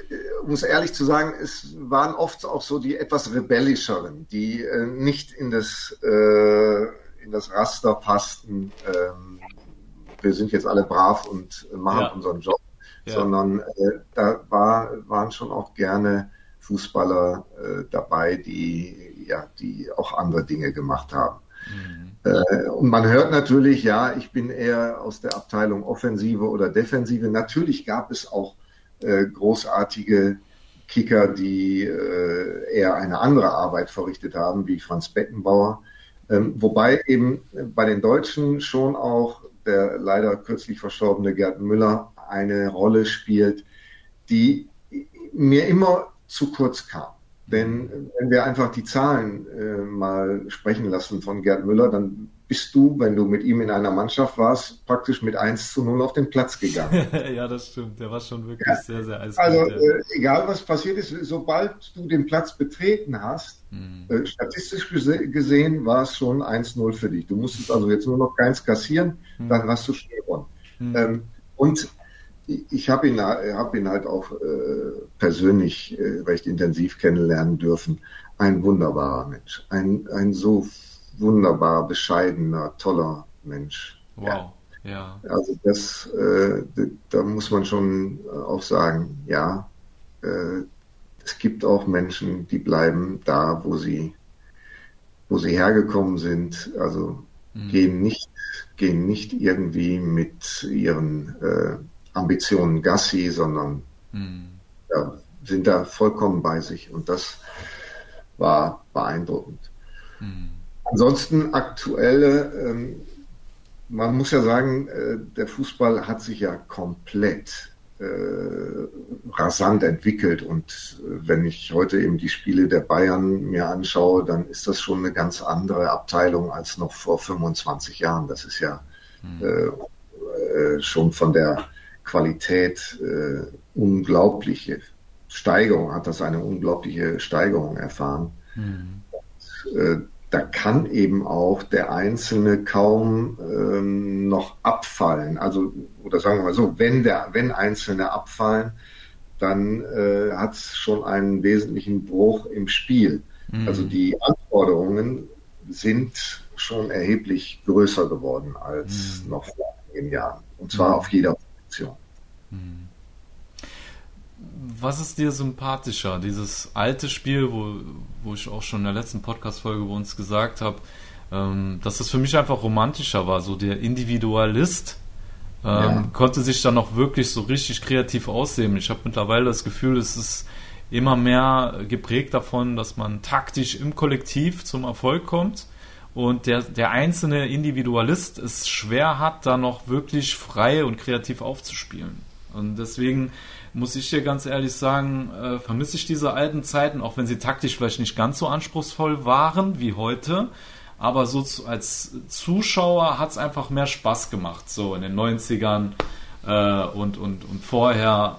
um es ehrlich zu sagen, es waren oft auch so die etwas rebellischeren, die äh, nicht in das, äh, in das Raster passten. Ähm, wir sind jetzt alle brav und machen Ja. unseren Job, Ja. sondern äh, da war, waren schon auch gerne Fußballer äh, dabei, die ja, die auch andere Dinge gemacht haben. Äh, und man hört natürlich, ja, ich bin eher aus der Abteilung Offensive oder Defensive. Natürlich gab es auch äh, großartige Kicker, die äh, eher eine andere Arbeit verrichtet haben, wie Franz Beckenbauer. Ähm, wobei eben bei den Deutschen schon auch der leider kürzlich verstorbene Gerd Müller eine Rolle spielt, die mir immer zu kurz kam. Denn wenn wir einfach die Zahlen äh, mal sprechen lassen von Gerd Müller, dann bist du, wenn du mit ihm in einer Mannschaft warst, praktisch mit 1 zu 0 auf den Platz gegangen. (laughs) ja, das stimmt. Der war schon wirklich Ja. sehr, sehr eiskalt. Also äh, egal was passiert ist, sobald du den Platz betreten hast, Mhm. äh, statistisch gese gesehen war es schon 1-0 für dich. Du musstest also jetzt nur noch keins kassieren, dann hast du schon gewonnen. Mhm. Ähm, und ich- ich habe ihn, hab ihn halt auch äh, persönlich äh, recht intensiv kennenlernen dürfen. Ein wunderbarer Mensch. Ein, ein so wunderbar bescheidener, toller Mensch. Wow. Ja. Also das, äh, da muss man schon auch sagen, ja, äh, es gibt auch Menschen, die bleiben da, wo sie, wo sie hergekommen sind. Also gehen nicht, gehen nicht irgendwie mit ihren äh, Ambitionen Gassi, sondern Mhm. ja, sind da vollkommen bei sich. Und das war beeindruckend. Mhm. Ansonsten aktuelle, ähm, man muss ja sagen, äh, der Fußball hat sich ja komplett äh, rasant entwickelt und äh, wenn ich heute eben die Spiele der Bayern mir anschaue, dann ist das schon eine ganz andere Abteilung als noch vor 25 Jahren. Das ist ja äh, äh, schon von der Qualität äh, unglaubliche Steigerung, hat das eine unglaubliche Steigerung erfahren. Äh, da kann eben auch der Einzelne kaum ähm, noch abfallen. Also, oder sagen wir mal so, wenn der, wenn Einzelne abfallen, dann äh, hat es schon einen wesentlichen Bruch im Spiel. Also die Anforderungen sind schon erheblich größer geworden als noch vor einigen Jahren. Und zwar auf jeder Position. Was ist dir sympathischer? Dieses alte Spiel, wo, wo ich auch schon in der letzten Podcast-Folge bei uns gesagt habe, ähm, dass es für mich einfach romantischer war. So der Individualist Ähm, ja. Konnte sich dann noch wirklich so richtig kreativ aussehen. Ich habe mittlerweile das Gefühl, es ist immer mehr geprägt davon, dass man taktisch im Kollektiv zum Erfolg kommt und der, der einzelne Individualist es schwer hat, da noch wirklich frei und kreativ aufzuspielen. Und deswegen muss ich dir ganz ehrlich sagen, äh, vermisse ich diese alten Zeiten, auch wenn sie taktisch vielleicht nicht ganz so anspruchsvoll waren wie heute. Aber so zu, als Zuschauer hat es einfach mehr Spaß gemacht, so in den 90ern äh, und, und, und vorher.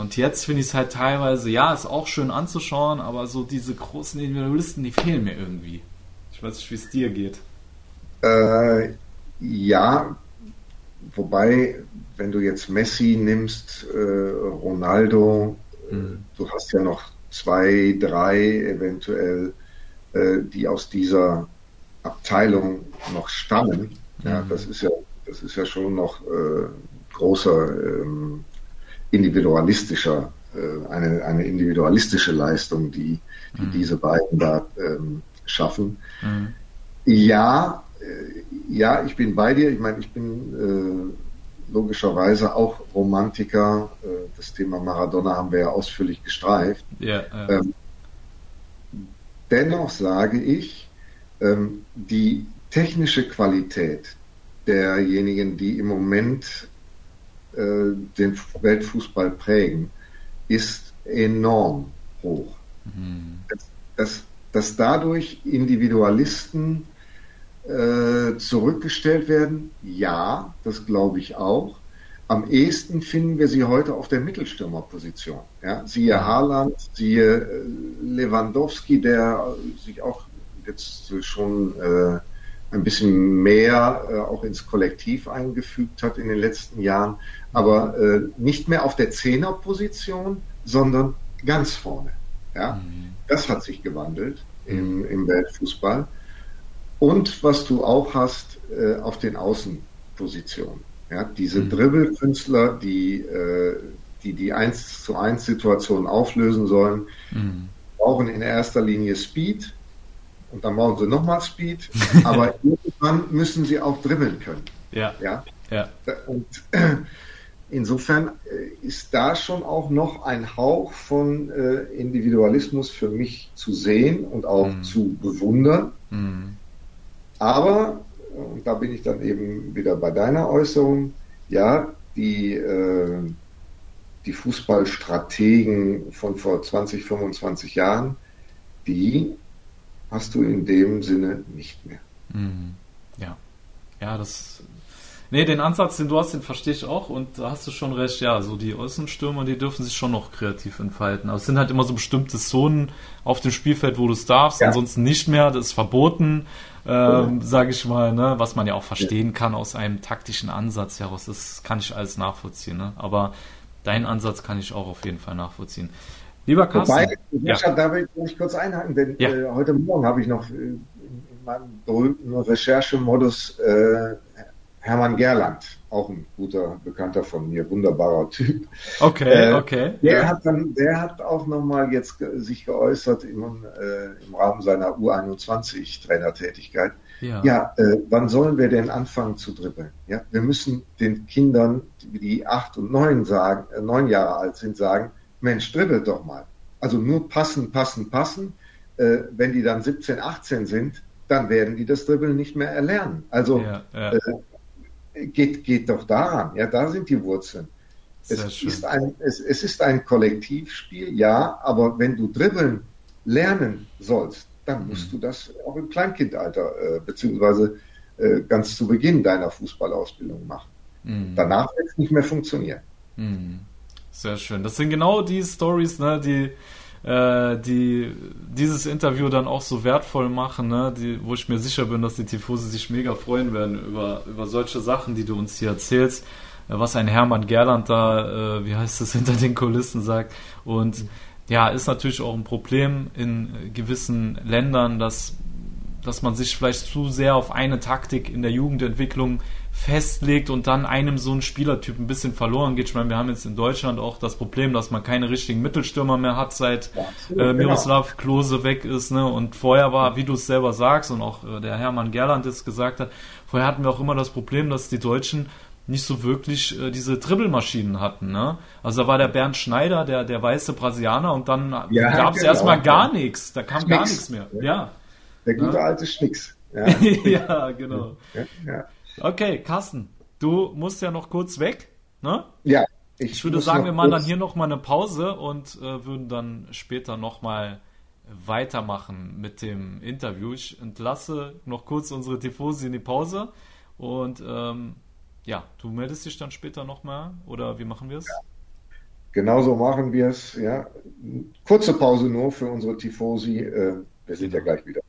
Und jetzt finde ich es halt teilweise, ja, ist auch schön anzuschauen, aber so diese großen Individualisten, die fehlen mir irgendwie. Ich weiß nicht, wie es dir geht. Äh, ja, wobei, wenn du jetzt Messi nimmst, äh, Ronaldo, mhm. du hast ja noch zwei, drei eventuell, äh, die aus dieser Abteilung noch stammen. Mhm. Ja, das ist ja, das ist ja schon noch äh, großer ähm, individualistischer, äh, eine, eine individualistische Leistung, die, die mhm. diese beiden da ähm, schaffen. Mhm. Ja, ja, ich bin bei dir. Ich meine, ich bin äh, logischerweise auch Romantiker. Äh, das Thema Maradona haben wir ja ausführlich gestreift. Ja, ja. Ähm, dennoch sage ich, ähm, die technische Qualität derjenigen, die im Moment äh, den Weltfußball prägen, ist enorm hoch. Mhm. Das, das dass dadurch Individualisten äh, zurückgestellt werden? Ja, das glaube ich auch. Am ehesten finden wir sie heute auf der Mittelstürmerposition. Ja, siehe Haaland, siehe äh, Lewandowski, der sich auch jetzt schon äh, ein bisschen mehr äh, auch ins Kollektiv eingefügt hat in den letzten Jahren, aber äh, nicht mehr auf der Zehnerposition, sondern ganz vorne. Ja, mhm. das hat sich gewandelt im, im Weltfußball. Und was du auch hast äh, auf den Außenpositionen. Ja, diese mhm. Dribbelkünstler, die, äh, die die 1 zu 1 Situation auflösen sollen, mhm. brauchen in erster Linie Speed und dann brauchen sie nochmal Speed, (laughs) aber irgendwann müssen sie auch dribbeln können. Ja. ja? ja. Und (clears throat) insofern äh, ist da schon auch noch ein Hauch von äh, Individualismus für mich zu sehen und auch mhm. zu bewundern. Mhm. Aber, und da bin ich dann eben wieder bei deiner Äußerung, ja, die, äh, die Fußballstrategen von vor 20, 25 Jahren, die hast du in dem Sinne nicht mehr. Mhm. Ja. Ja, das Nee, den Ansatz, den du hast, den verstehe ich auch und da hast du schon recht, ja, so die Außenstürmer, die dürfen sich schon noch kreativ entfalten. Aber es sind halt immer so bestimmte Zonen auf dem Spielfeld, wo du es darfst, ja. ansonsten nicht mehr, das ist verboten, ähm, ja. sage ich mal, ne, was man ja auch verstehen ja. kann aus einem taktischen Ansatz heraus, das kann ich alles nachvollziehen, ne? aber deinen Ansatz kann ich auch auf jeden Fall nachvollziehen. Lieber Carsten. Wobei, ja. da will ich kurz einhaken, denn äh, heute Morgen habe ich noch äh, in meinem berühmten Recherchemodus äh, Hermann Gerland, auch ein guter Bekannter von mir, wunderbarer Typ. Okay, äh, okay. Der ja. hat dann, der hat auch nochmal jetzt sich geäußert im, äh, im Rahmen seiner U21 Trainertätigkeit. Ja, ja äh, wann sollen wir denn anfangen zu dribbeln? Ja, wir müssen den Kindern, die acht und neun sagen, äh, neun Jahre alt sind, sagen, Mensch, dribbelt doch mal. Also nur passen, passen, passen. Äh, wenn die dann 17, 18 sind, dann werden die das Dribbeln nicht mehr erlernen. Also ja, ja. Äh, geht, geht doch daran. Ja, da sind die Wurzeln. Es ist, ein, es, es ist ein Kollektivspiel, ja, aber wenn du dribbeln lernen sollst, dann musst mhm. du das auch im Kleinkindalter, äh, beziehungsweise äh, ganz zu Beginn deiner Fußballausbildung machen. Mhm. Danach wird es nicht mehr funktionieren. Mhm. Sehr schön. Das sind genau die Stories, ne, die äh, die dieses Interview dann auch so wertvoll machen, ne? die, wo ich mir sicher bin, dass die Tifosi sich mega freuen werden über, über solche Sachen, die du uns hier erzählst, äh, was ein Hermann Gerland da, äh, wie heißt es, (laughs) hinter den Kulissen sagt. Und ja, ist natürlich auch ein Problem in gewissen Ländern, dass, dass man sich vielleicht zu sehr auf eine Taktik in der Jugendentwicklung festlegt und dann einem so ein Spielertyp ein bisschen verloren geht. Ich meine, wir haben jetzt in Deutschland auch das Problem, dass man keine richtigen Mittelstürmer mehr hat, seit ja, äh, Miroslav Klose weg ist. Ne? Und vorher war, wie du es selber sagst und auch äh, der Hermann Gerland es gesagt hat, vorher hatten wir auch immer das Problem, dass die Deutschen nicht so wirklich äh, diese Dribbelmaschinen hatten. Ne? Also da war der Bernd Schneider, der, der weiße Brasilianer, und dann Ja, gab es genau. erstmal gar nichts. Da kam gar Schnicks. nichts mehr. Ja. Der gute alte Schnicks. (laughs) Ja, ja, genau. ja, ja. Okay, Carsten, du musst ja noch kurz weg. Ne? ja Ich würde muss sagen, wir machen kurz- dann hier nochmal eine Pause und äh, würden dann später nochmal weitermachen mit dem Interview. Ich entlasse noch kurz unsere Tifosi in die Pause und ähm, ja, du meldest dich dann später nochmal oder wie machen wir es? Genauso machen wir es. Ja. Kurze Pause nur für unsere Tifosi. Äh, wir sind ja gleich wieder.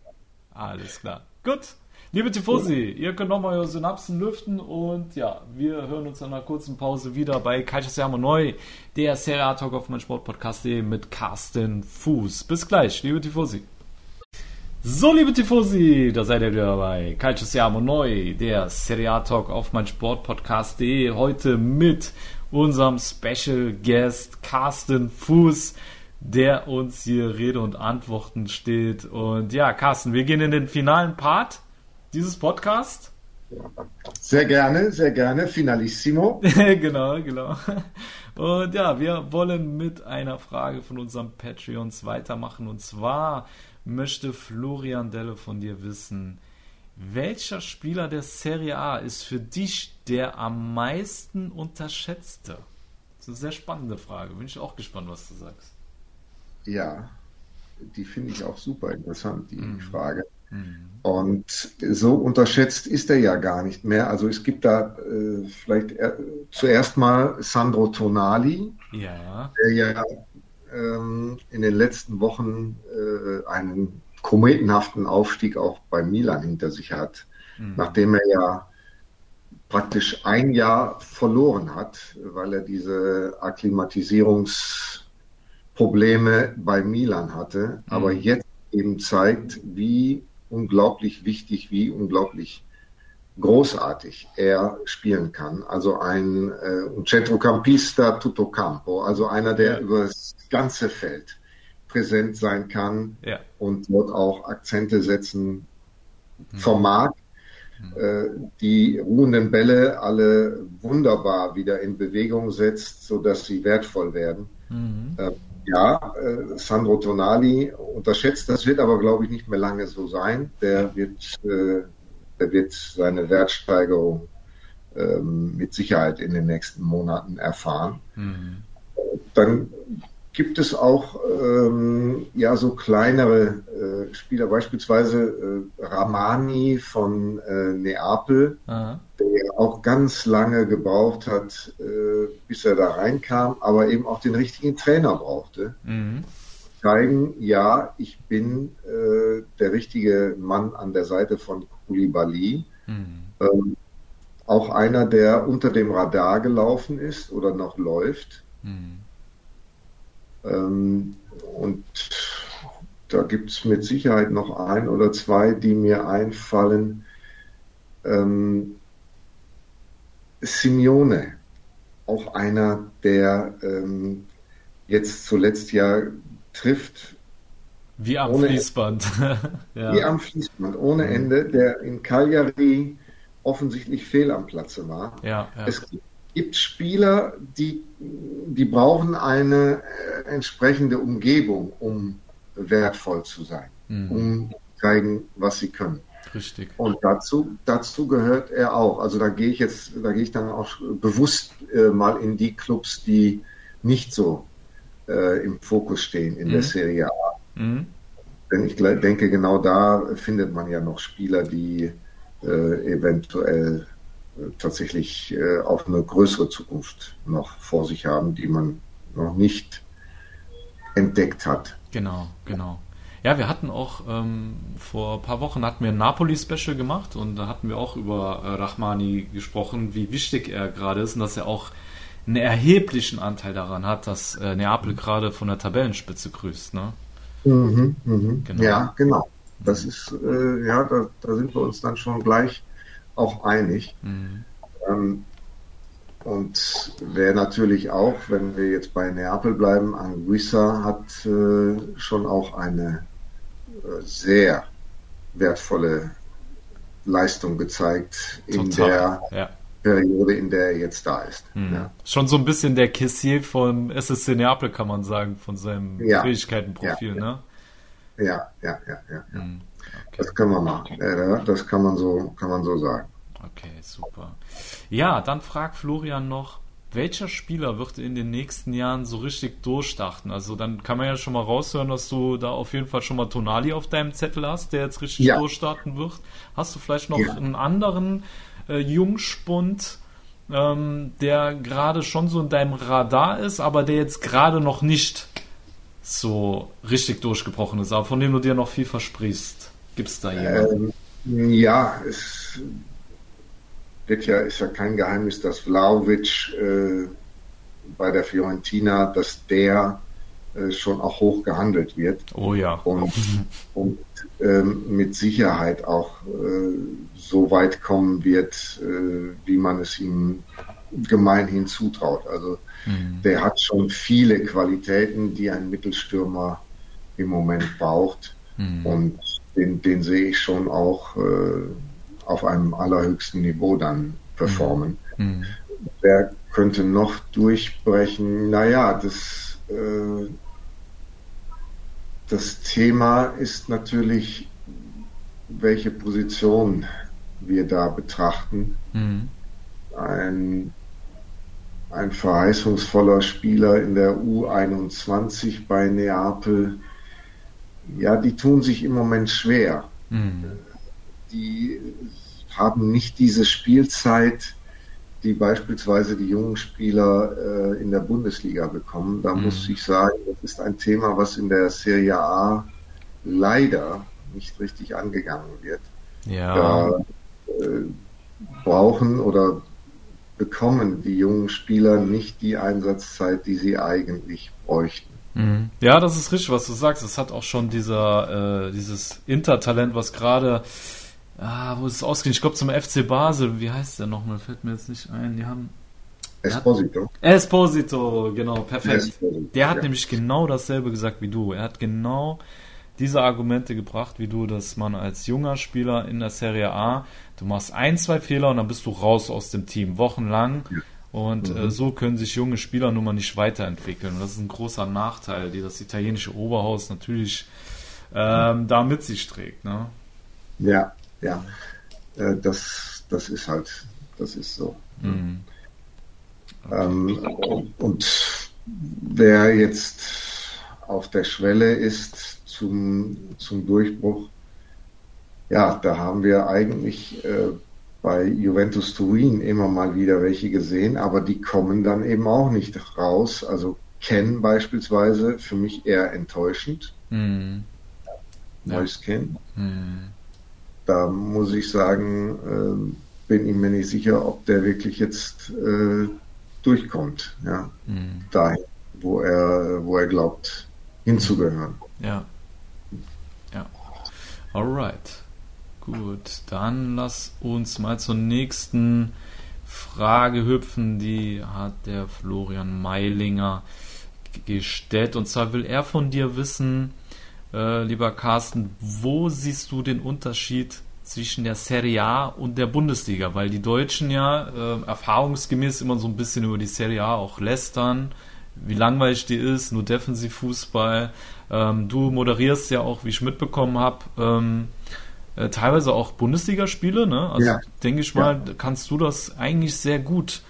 Alles klar. Gut. Liebe Tifosi, ihr könnt nochmal eure Synapsen lüften und ja, wir hören uns nach einer kurzen Pause wieder bei Siamo Neu, der Serie A Talk auf mein Sportpodcast.de mit Carsten Fuß. Bis gleich, liebe Tifosi. So, liebe Tifosi, da seid ihr wieder dabei. Calcio Neu, der Serie A Talk auf mein Sportpodcast.de. Heute mit unserem Special Guest Carsten Fuß, der uns hier Rede und Antworten steht. Und ja, Carsten, wir gehen in den finalen Part dieses Podcasts. Sehr gerne, sehr gerne. Finalissimo. (laughs) genau, genau. Und ja, wir wollen mit einer Frage von unserem Patreons weitermachen. Und zwar möchte Florian Delle von dir wissen, welcher Spieler der Serie A ist für dich der am meisten unterschätzte? Das ist eine sehr spannende Frage. Bin ich auch gespannt, was du sagst. Ja, die finde ich auch super interessant, die Frage. Und so unterschätzt ist er ja gar nicht mehr. Also es gibt da äh, vielleicht äh, zuerst mal Sandro Tonali, Ja. der ja ähm, in den letzten Wochen äh, einen kometenhaften Aufstieg auch bei Milan hinter sich hat, nachdem er ja praktisch ein Jahr verloren hat, weil er diese Akklimatisierungsprobleme bei Milan hatte, aber jetzt eben zeigt, wie unglaublich wichtig, wie unglaublich großartig er spielen kann. Also ein äh, centrocampista tutto campo, also einer, der Ja. über das ganze Feld präsent sein kann Ja. und dort auch Akzente setzen vermag. Äh, die ruhenden Bälle alle wunderbar wieder in Bewegung setzt, sodass sie wertvoll werden. Äh, ja, äh, Sandro Tonali unterschätzt, das wird aber, glaube ich, nicht mehr lange so sein. Der wird, äh, der wird seine Wertsteigerung ähm, mit Sicherheit in den nächsten Monaten erfahren. Dann gibt es auch ähm, ja so kleinere äh, Spieler, beispielsweise äh, Ramani von äh, Neapel, Aha. der auch ganz lange gebraucht hat, äh, bis er da reinkam, aber eben auch den richtigen Trainer brauchte. Mhm. Zeigen, ja, ich bin äh, der richtige Mann an der Seite von Koulibaly. Ähm, auch einer, der unter dem Radar gelaufen ist oder noch läuft. Ähm, und da gibt es mit Sicherheit noch ein oder zwei, die mir einfallen. Ähm, Simeone, auch einer, der ähm, jetzt zuletzt ja trifft, Wie am Ohne- Fließband. (laughs) ja. wie am Fließband, ohne Ende, der in Cagliari offensichtlich fehl am Platze war. ja, ja. Es gibt Spieler, die, die brauchen eine äh, entsprechende Umgebung, um wertvoll zu sein, um zu zeigen, was sie können. Richtig. Und dazu, dazu gehört er auch. Also da gehe ich jetzt, da gehe ich dann auch bewusst äh, mal in die Clubs, die nicht so äh, im Fokus stehen in der Serie A. Mhm. Denn ich denke, genau da findet man ja noch Spieler, die äh, eventuell tatsächlich äh, auch eine größere Zukunft noch vor sich haben, die man noch nicht entdeckt hat. Genau, genau. Ja, wir hatten auch ähm, vor ein paar Wochen hatten wir ein Napoli-Special gemacht und da hatten wir auch über äh, Rachmani gesprochen, wie wichtig er gerade ist und dass er auch einen erheblichen Anteil daran hat, dass äh, Neapel gerade von der Tabellenspitze grüßt. Ne? Mhm, mhm. Genau. Ja, genau. Das ist, äh, ja, da, da sind wir uns dann schon gleich auch einig. Mhm. Ähm, und wer natürlich auch, wenn wir jetzt bei Neapel bleiben, Anguissa hat äh, schon auch eine äh, sehr wertvolle Leistung gezeigt in der Ja. Periode, in der er jetzt da ist. Hm. Ja. Schon so ein bisschen der Kessier vom SSC Neapel, kann man sagen, von seinem ja. Fähigkeitenprofil, ne? Ja, ja, ja, ja. ja. Okay. Das kann man machen. Okay. Das kann man so, kann man so sagen. Okay, super. Ja, dann fragt Florian noch, welcher Spieler wird in den nächsten Jahren so richtig durchstarten? Also dann kann man ja schon mal raushören, dass du da auf jeden Fall schon mal Tonali auf deinem Zettel hast, der jetzt richtig ja. durchstarten wird. Hast du vielleicht noch ja. einen anderen äh, Jungspund, ähm, der gerade schon so in deinem Radar ist, aber der jetzt gerade noch nicht so richtig durchgebrochen ist, aber von dem du dir noch viel versprichst? Gibt es da jemanden? Ähm, ja, es wird ja, ist ja kein Geheimnis, dass Vlaovic äh, bei der Fiorentina, dass der äh, schon auch hoch gehandelt wird. Oh ja. Und, und ähm, mit Sicherheit auch äh, so weit kommen wird, äh, wie man es ihm gemeinhin zutraut. Also mhm. der hat schon viele Qualitäten, die ein Mittelstürmer im Moment braucht. Mhm. Und den, den sehe ich schon auch äh, auf einem allerhöchsten Niveau dann performen. Mhm. Wer könnte noch durchbrechen? Naja, das, äh, das Thema ist natürlich, welche Position wir da betrachten. Mhm. Ein, ein verheißungsvoller Spieler in der U21 bei Neapel, ja, die tun sich im Moment schwer. Mhm die haben nicht diese Spielzeit, die beispielsweise die jungen Spieler äh, in der Bundesliga bekommen. Da mhm. muss ich sagen, das ist ein Thema, was in der Serie A leider nicht richtig angegangen wird. Ja. Da äh, brauchen oder bekommen die jungen Spieler nicht die Einsatzzeit, die sie eigentlich bräuchten. Mhm. Ja, das ist richtig, was du sagst. Es hat auch schon dieser, äh, dieses Intertalent, was gerade Ah, wo ist es ausgehen? Ich glaube zum FC Basel. Wie heißt der nochmal? Fällt mir jetzt nicht ein. Die haben. Esposito. Esposito, genau, perfekt. Esposito, der hat ja. nämlich genau dasselbe gesagt wie du. Er hat genau diese Argumente gebracht, wie du, dass man als junger Spieler in der Serie A, du machst ein, zwei Fehler und dann bist du raus aus dem Team, wochenlang. Ja. Und äh, mhm. äh, so können sich junge Spieler nun mal nicht weiterentwickeln. Und das ist ein großer Nachteil, die das italienische Oberhaus natürlich ähm, da mit sich trägt. Ne? Ja, ja, äh, das, das ist halt, das ist so. Mhm. Ähm, und wer jetzt auf der Schwelle ist zum, zum Durchbruch, ja, da haben wir eigentlich äh, bei Juventus Turin immer mal wieder welche gesehen, aber die kommen dann eben auch nicht raus. Also Ken beispielsweise, für mich eher enttäuschend. Mhm. Neues ja. Ken. Mhm da muss ich sagen, äh, bin ich mir nicht sicher, ob der wirklich jetzt äh, durchkommt, ja, mhm. dahin, wo er, wo er glaubt, hinzugehören. Ja. Ja. Alright. Gut, dann lass uns mal zur nächsten Frage hüpfen. Die hat der Florian Meilinger gestellt. Und zwar will er von dir wissen, äh, lieber Carsten, wo siehst du den Unterschied zwischen der Serie A und der Bundesliga? Weil die Deutschen ja äh, erfahrungsgemäß immer so ein bisschen über die Serie A auch lästern, wie langweilig die ist, nur Defensivfußball. Ähm, du moderierst ja auch, wie ich mitbekommen habe, ähm, äh, teilweise auch Bundesligaspiele, ne? Also ja. denke ich mal, ja. kannst du das eigentlich sehr gut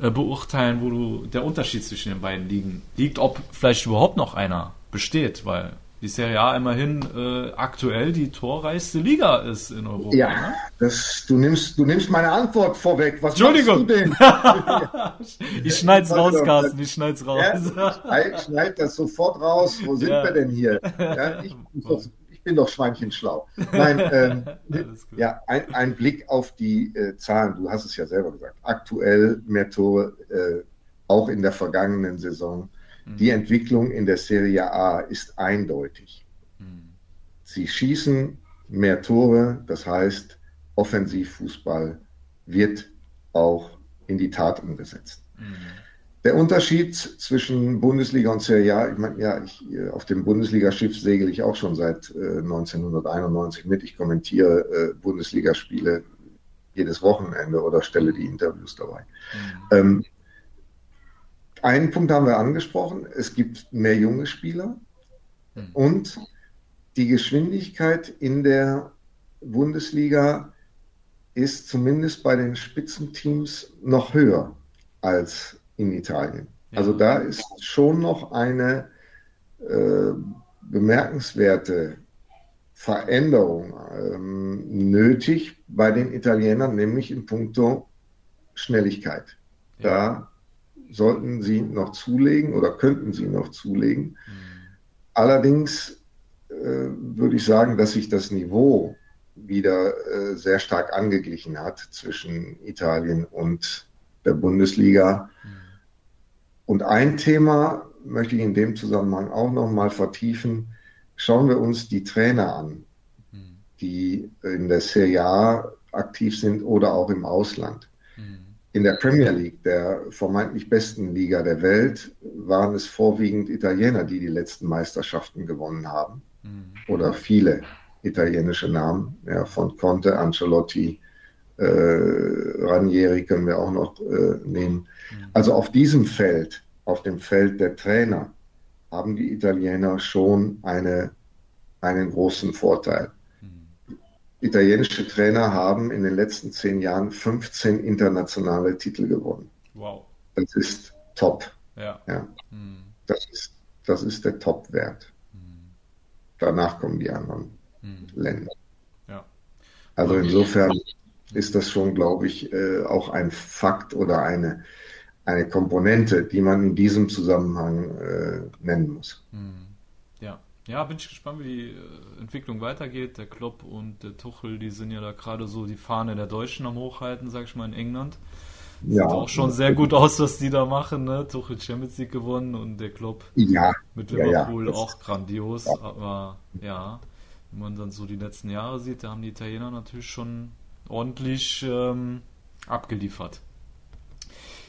äh, beurteilen, wo du der Unterschied zwischen den beiden liegen liegt, ob vielleicht überhaupt noch einer besteht, weil die Serie A immerhin äh, aktuell die torreichste Liga ist in Europa. Ja, ne? das, du, nimmst, du nimmst meine Antwort vorweg. Was Entschuldigung. du denn? (laughs) ich schneid's raus, Carsten, ich schneid's raus. Ja, schneid das sofort raus. Wo sind ja. wir denn hier? Ja, ich, (laughs) ich, bin doch schweinchenschlau. Nein, (laughs) ähm, ja, ein, ein, Blick auf die äh, Zahlen. Du hast es ja selber gesagt. Aktuell mehr Tore, äh, auch in der vergangenen Saison die Entwicklung in der Serie A ist eindeutig. Sie schießen mehr Tore, das heißt, Offensivfußball wird auch in die Tat umgesetzt. Der Unterschied zwischen Bundesliga und Serie A, ich meine, ja, ich, auf dem Bundesligaschiff segel ich auch schon seit äh, 1991 mit. Ich kommentiere äh, Bundesligaspiele jedes Wochenende oder stelle die Interviews dabei. Mhm. Ähm, einen Punkt haben wir angesprochen, es gibt mehr junge Spieler mhm. und die Geschwindigkeit in der Bundesliga ist zumindest bei den Spitzenteams noch höher als in Italien. Ja. Also da ist schon noch eine äh, bemerkenswerte Veränderung ähm, nötig bei den Italienern, nämlich in puncto Schnelligkeit. Ja. Da sollten sie noch zulegen oder könnten sie noch zulegen. Mhm. Allerdings äh, würde ich sagen, dass sich das Niveau wieder äh, sehr stark angeglichen hat zwischen Italien und der Bundesliga. Und ein Thema möchte ich in dem Zusammenhang auch noch mal vertiefen. Schauen wir uns die Trainer an, mhm. die in der Serie A aktiv sind oder auch im Ausland. Mhm. In der Premier League, der vermeintlich besten Liga der Welt, waren es vorwiegend Italiener, die die letzten Meisterschaften gewonnen haben. Mhm. Oder viele italienische Namen, ja, von Conte, Ancelotti, äh, Ranieri können wir auch noch äh, nehmen. Mhm. Also auf diesem Feld, auf dem Feld der Trainer, haben die Italiener schon eine, einen großen Vorteil. Mhm. Italienische Trainer haben in den letzten zehn Jahren 15 internationale Titel gewonnen. Wow. Das ist top. Ja. ja. Mhm. Das, ist, das ist der Top-Wert. Mhm. Danach kommen die anderen mhm. Länder. Ja. Also insofern ist das schon, glaube ich, äh, auch ein Fakt oder eine, eine Komponente, die man in diesem Zusammenhang äh, nennen muss. Mhm. Ja. Ja, bin ich gespannt, wie die äh, Entwicklung weitergeht. Der Klopp und der Tuchel, die sind ja da gerade so die Fahne der Deutschen am Hochhalten, sag ich mal, in England. Ja. Sieht auch schon sehr gut aus, was die da machen. Ne? Tuchel Champions League gewonnen und der Klopp ja. mit Liverpool ja. auch grandios. Aber ja, wenn man dann so die letzten Jahre sieht, da haben die Italiener natürlich schon ordentlich ähm, abgeliefert.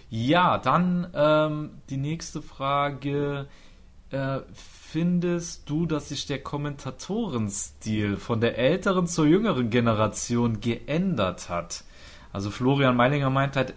Ja, dann ähm, die nächste Frage. Äh, findest du, dass sich der Kommentatorenstil von der älteren zur jüngeren Generation geändert hat? Also Florian Meilinger meint halt,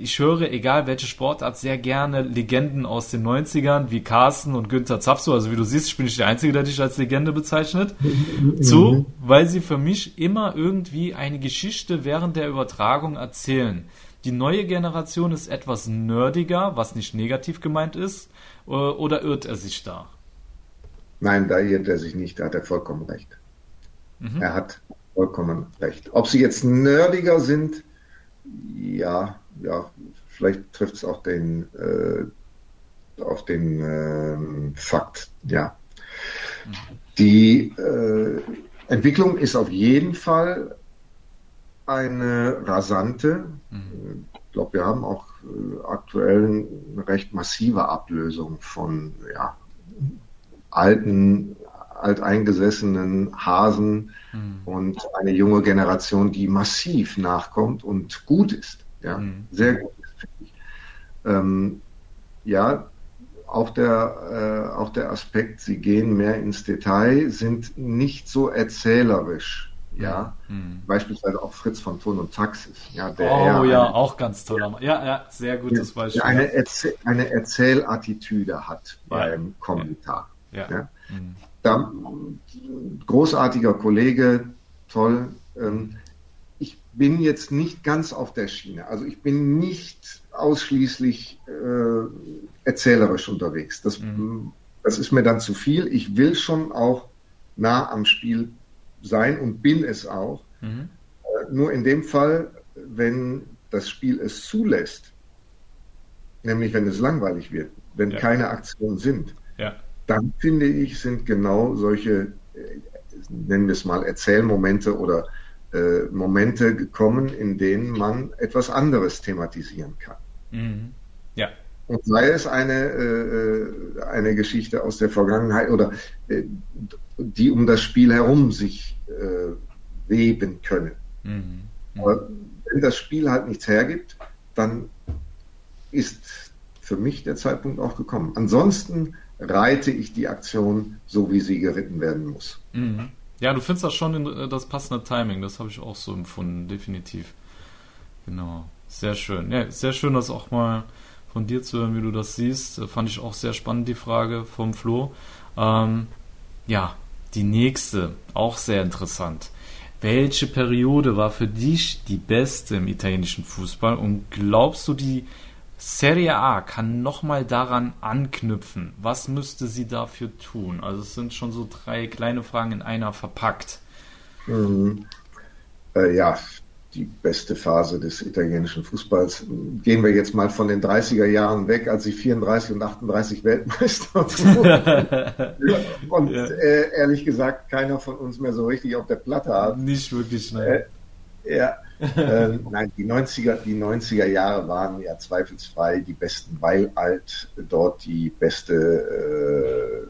ich höre, egal welche Sportart, sehr gerne Legenden aus den 90ern, wie Carsten und Günther Zapso, also wie du siehst, ich bin nicht der Einzige, der dich als Legende bezeichnet, (laughs) zu, weil sie für mich immer irgendwie eine Geschichte während der Übertragung erzählen. Die neue Generation ist etwas nerdiger, was nicht negativ gemeint ist, äh, oder irrt er sich da? Nein, da irrt er sich nicht, da hat er vollkommen recht. Mhm. Er hat vollkommen recht. Ob sie jetzt nerdiger sind, ja, ja, vielleicht trifft es auch den, äh, auf den äh, Fakt, ja. Die äh, Entwicklung ist auf jeden Fall eine rasante. Mhm. Ich glaube, wir haben auch äh, aktuell eine recht massive Ablösung von ja, alten, alteingesessenen Hasen mhm. und eine junge Generation, die massiv nachkommt und gut ist. Ja, mhm. sehr gut finde ich. Ähm, ja, auch der, äh, auch der Aspekt, sie gehen mehr ins Detail, sind nicht so erzählerisch. Ja, mhm. beispielsweise auch Fritz von Thun und Taxis. Ja, der oh ja, eine, auch ganz toller. Ja, ja, sehr gutes Beispiel. Eine, Erzähl eine Erzählattitüde hat beim ja. Kommentar. Ja. ja. Mhm. Da, großartiger Kollege, toll. Ähm, bin jetzt nicht ganz auf der Schiene. Also ich bin nicht ausschließlich äh, erzählerisch unterwegs. Das, mhm. das ist mir dann zu viel. Ich will schon auch nah am Spiel sein und bin es auch. Mhm. Äh, nur in dem Fall, wenn das Spiel es zulässt, nämlich wenn es langweilig wird, wenn ja. keine Aktionen sind, ja. dann finde ich, sind genau solche, äh, nennen wir es mal Erzählmomente oder äh, Momente gekommen, in denen man etwas anderes thematisieren kann. Mhm. Ja. Und sei es eine, äh, eine Geschichte aus der Vergangenheit oder äh, die um das Spiel herum sich äh, weben können. Mhm. Mhm. Aber wenn das Spiel halt nichts hergibt, dann ist für mich der Zeitpunkt auch gekommen. Ansonsten reite ich die Aktion so, wie sie geritten werden muss. Mhm. Ja, du findest das schon äh, das passende Timing, das habe ich auch so empfunden, definitiv. Genau, sehr schön. Ja, sehr schön, das auch mal von dir zu hören, wie du das siehst. Fand ich auch sehr spannend, die Frage vom Flo. Ähm, ja, die nächste, auch sehr interessant. Welche Periode war für dich die beste im italienischen Fußball und glaubst du, die Serie A kann nochmal daran anknüpfen? Was müsste sie dafür tun? Also es sind schon so drei kleine Fragen in einer verpackt. Mhm. Äh, ja, die beste Phase des italienischen Fußballs. Gehen wir jetzt mal von den 30er Jahren weg, als sie 34 und 38 Weltmeister (laughs) wurden. (laughs) und ja. äh, ehrlich gesagt, keiner von uns mehr so richtig auf der Platte hat. Nicht wirklich, nein. Äh, ja, äh, nein, die 90er, die 90er Jahre waren ja zweifelsfrei die besten, weil halt dort die beste äh,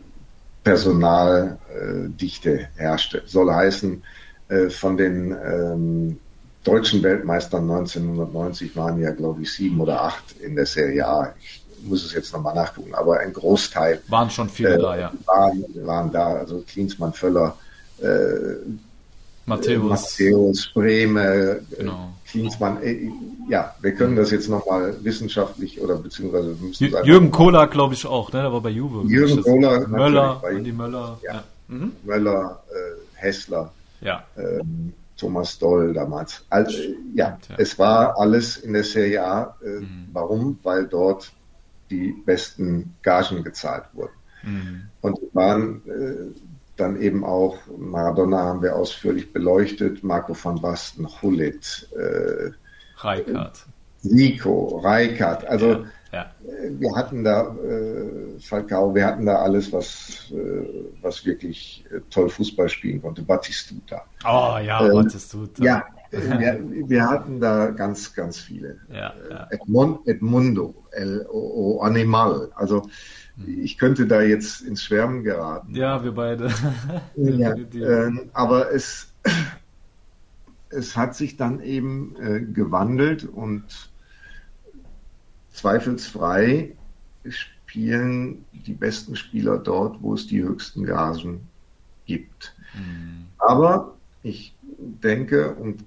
Personaldichte herrschte. Soll heißen, äh, von den ähm, deutschen Weltmeistern 1990 waren ja, glaube ich, sieben oder acht in der Serie A. Ich muss es jetzt nochmal nachgucken, aber ein Großteil. Waren schon viele äh, da, ja. Waren, waren da, also Klinsmann, Völler, äh, Matthäus. Matthäus, Brehme, genau. Klinsmann. Äh, ja, wir können das jetzt nochmal wissenschaftlich oder beziehungsweise Jürgen Kohler, glaube ich, auch, ne? Der war bei Juve. Jürgen Kohler, Möller, Andi Möller. Ja. ja. Mhm. Möller, äh, Hessler. Ja. Ähm, Thomas Doll damals. Also, ja, ja, es war alles in der Serie A. Äh, mhm. Warum? Weil dort die besten Gagen gezahlt wurden. Mhm. Und waren äh, dann eben auch, Maradona haben wir ausführlich beleuchtet, Marco van Basten, Hullit, äh, Reikart. Nico, Reikart. Also ja. Ja. Wir hatten da äh, Falcao, wir hatten da alles, was, äh, was wirklich äh, toll Fußball spielen konnte. Batistuta. Oh ja, ähm, Batistuta. Ja, wir, wir, hatten da ganz, ganz viele. Ja, ja. Edmond, Edmundo, El o, o Animal. Also. Ich könnte da jetzt ins Schwärmen geraten. Ja, wir beide. (laughs) ja, äh, aber es, (clears throat) es hat sich dann eben äh, gewandelt und zweifelsfrei spielen die besten Spieler dort, wo es die höchsten Gagen gibt. Mhm. Aber ich denke, und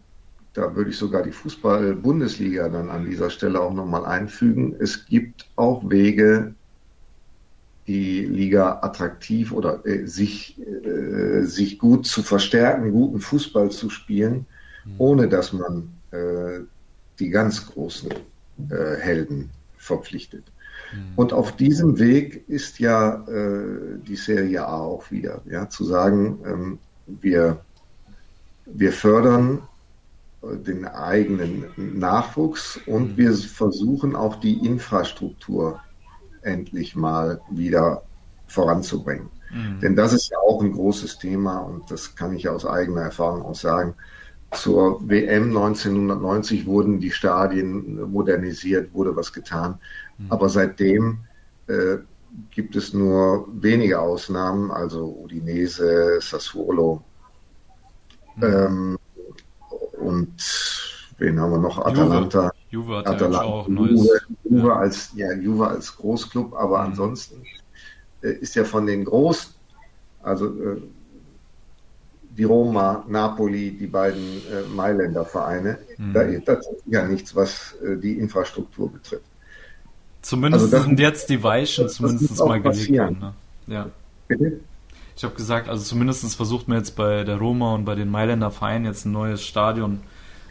da würde ich sogar die Fußball-Bundesliga dann an dieser Stelle auch nochmal einfügen, es gibt auch Wege, die Liga attraktiv oder äh, sich, äh, sich gut zu verstärken, guten Fußball zu spielen, mhm. ohne dass man äh, die ganz großen äh, Helden verpflichtet. Mhm. Und auf diesem Weg ist ja äh, die Serie A auch wieder, ja, zu sagen, ähm, wir, wir fördern äh, den eigenen Nachwuchs und mhm. wir versuchen auch die Infrastruktur endlich mal wieder voranzubringen. Mhm. Denn das ist ja auch ein großes Thema und das kann ich aus eigener Erfahrung auch sagen. Zur WM 1990 wurden die Stadien modernisiert, wurde was getan. Mhm. Aber seitdem äh, gibt es nur wenige Ausnahmen, also Udinese, Sassuolo mhm. ähm, und wen haben wir noch? Atalanta. Juve, Juve hat Atalanta, ja auch Juve, neues. Juve ja. als ja, Juve als Großclub, aber mhm. ansonsten äh, ist ja von den Großen, also äh, die Roma, Napoli, die beiden äh, Mailänder Vereine. Mhm. Da, das ist ja nichts, was äh, die Infrastruktur betrifft. Zumindest also sind jetzt die Weichen zumindest mal gelegt worden. Ne? Ja. Bitte? Ich habe gesagt, also zumindest versucht man jetzt bei der Roma und bei den Mailänder Vereinen jetzt ein neues Stadion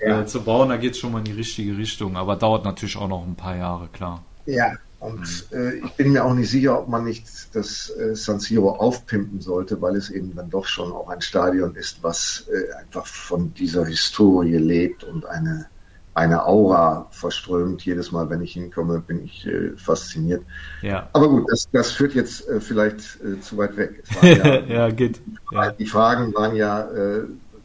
ja. äh, zu bauen. Da geht es schon mal in die richtige Richtung, aber dauert natürlich auch noch ein paar Jahre, klar. Ja, und äh, ich bin mir auch nicht sicher, ob man nicht das äh, San Siro aufpimpen sollte, weil es eben dann doch schon auch ein Stadion ist, was äh, einfach von dieser Historie lebt und eine, eine Aura verströmt. Jedes Mal, wenn ich hinkomme, bin ich äh, fasziniert. Ja. Aber gut, das, das führt jetzt äh, vielleicht zu weit weg. (laughs) Ja, ja, geht. Die Fragen waren ja,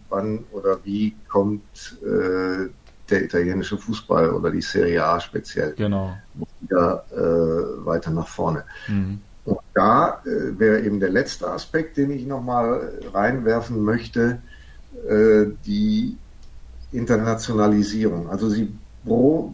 wann oder wie kommt äh, der italienische Fußball oder die Serie A speziell genau. wieder äh, weiter nach vorne. Mhm. Und da äh, wäre eben der letzte Aspekt, den ich nochmal reinwerfen möchte, äh, die Internationalisierung. Also sie bro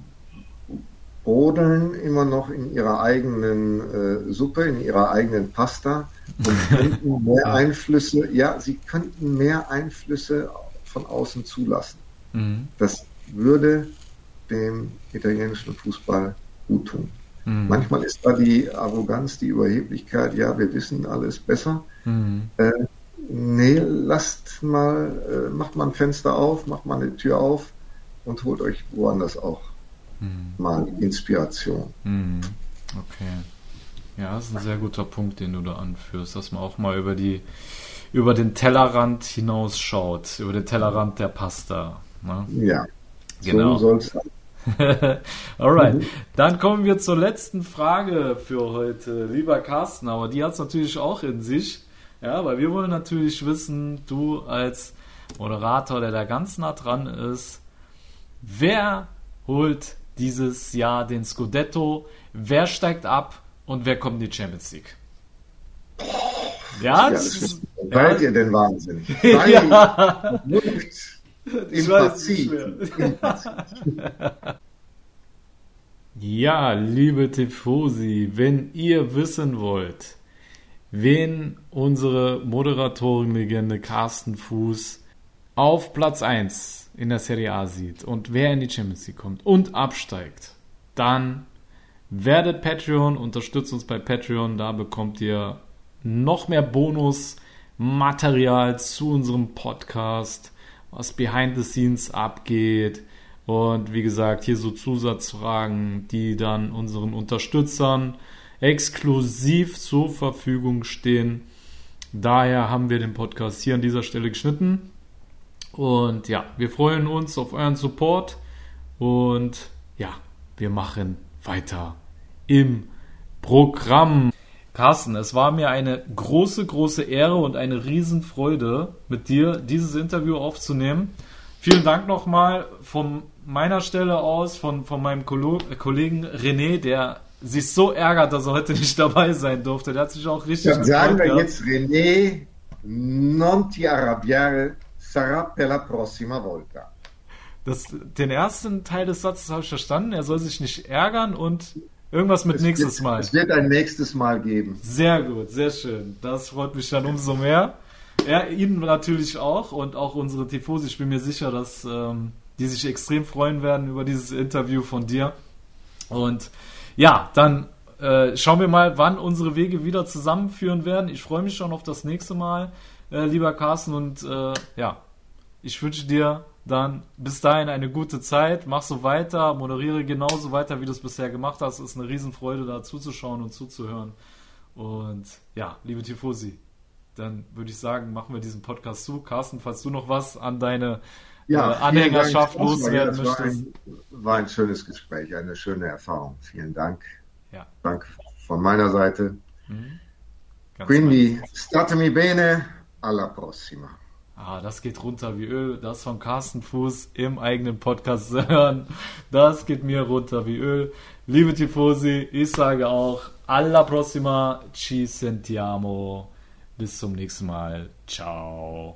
brodeln immer noch in ihrer eigenen äh, Suppe, in ihrer eigenen Pasta und (laughs) könnten mehr Einflüsse, ja, sie könnten mehr Einflüsse von außen zulassen. Mhm. Das würde dem italienischen Fußball gut tun. Mhm. Manchmal ist da die Arroganz, die Überheblichkeit, ja, wir wissen alles besser. Mhm. Äh, nee, lasst mal, äh, macht mal ein Fenster auf, macht mal eine Tür auf und holt euch woanders auch mhm. mal Inspiration. Mhm. Okay. Ja, das ist ein sehr guter Punkt, den du da anführst, dass man auch mal über die über den Tellerrand hinausschaut, über den Tellerrand der Pasta. Ne? Ja, genau. so soll es sein. (laughs) Alright, mhm. dann kommen wir zur letzten Frage für heute, lieber Carsten, aber die hat es natürlich auch in sich. Ja, weil wir wollen natürlich wissen, du als Moderator, der da ganz nah dran ist, wer holt dieses Jahr den Scudetto, wer steigt ab und wer kommt in die Champions League? Ja, das ist, seid ja. ihr denn wahnsinnig? (laughs) Seid ja. Im Pazit. (laughs) ja, liebe Tifosi, wenn ihr wissen wollt, wen unsere Moderatorenlegende Carsten Fuß auf Platz 1 in der Serie A sieht und wer in die Champions League kommt und absteigt, dann werdet Patreon, unterstützt uns bei Patreon, da bekommt ihr noch mehr Bonusmaterial zu unserem Podcast, was behind the scenes abgeht. Und wie gesagt, hier so Zusatzfragen, die dann unseren Unterstützern exklusiv zur Verfügung stehen. Daher haben wir den Podcast hier an dieser Stelle geschnitten. Und ja, wir freuen uns auf euren Support. Und ja, wir machen weiter im Programm. Carsten, es war mir eine große, große Ehre und eine Riesenfreude, mit dir dieses Interview aufzunehmen. Vielen Dank nochmal von meiner Stelle aus, von, von meinem Kollegen René, der sich so ärgert, dass er heute nicht (laughs) dabei sein durfte. Der hat sich auch richtig Dann sagen wir jetzt René, non ti arrabbiare, sarà per la prossima volta. Das, den ersten Teil des Satzes habe ich verstanden. Er soll sich nicht ärgern und Irgendwas mit es nächstes wird, Mal. Es wird ein nächstes Mal geben. Sehr gut, sehr schön. Das freut mich dann umso mehr. Ja, Ihnen natürlich auch und auch unsere Tifosi. Ich bin mir sicher, dass ähm, die sich extrem freuen werden über dieses Interview von dir. Und ja, dann äh, schauen wir mal, wann unsere Wege wieder zusammenführen werden. Ich freue mich schon auf das nächste Mal, äh, lieber Carsten. Und äh, ja, ich wünsche dir dann bis dahin eine gute Zeit. Mach so weiter, moderiere genauso weiter, wie du es bisher gemacht hast. Es ist eine Riesenfreude, da zuzuschauen und zuzuhören. Und ja, liebe Tifosi, dann würde ich sagen, machen wir diesen Podcast zu. Carsten, falls du noch was an deine ja, äh, Anhängerschaft loswerden möchtest. War ein, war ein schönes Gespräch, eine schöne Erfahrung. Vielen Dank. Ja. Dank von meiner Seite. Mhm. Quindi, statemi bene, alla prossima. Ah, das geht runter wie Öl. Das von Carsten Fuß im eigenen Podcast hören. Das geht mir runter wie Öl. Liebe Tifosi, ich sage auch alla prossima, ci sentiamo. Bis zum nächsten Mal. Ciao.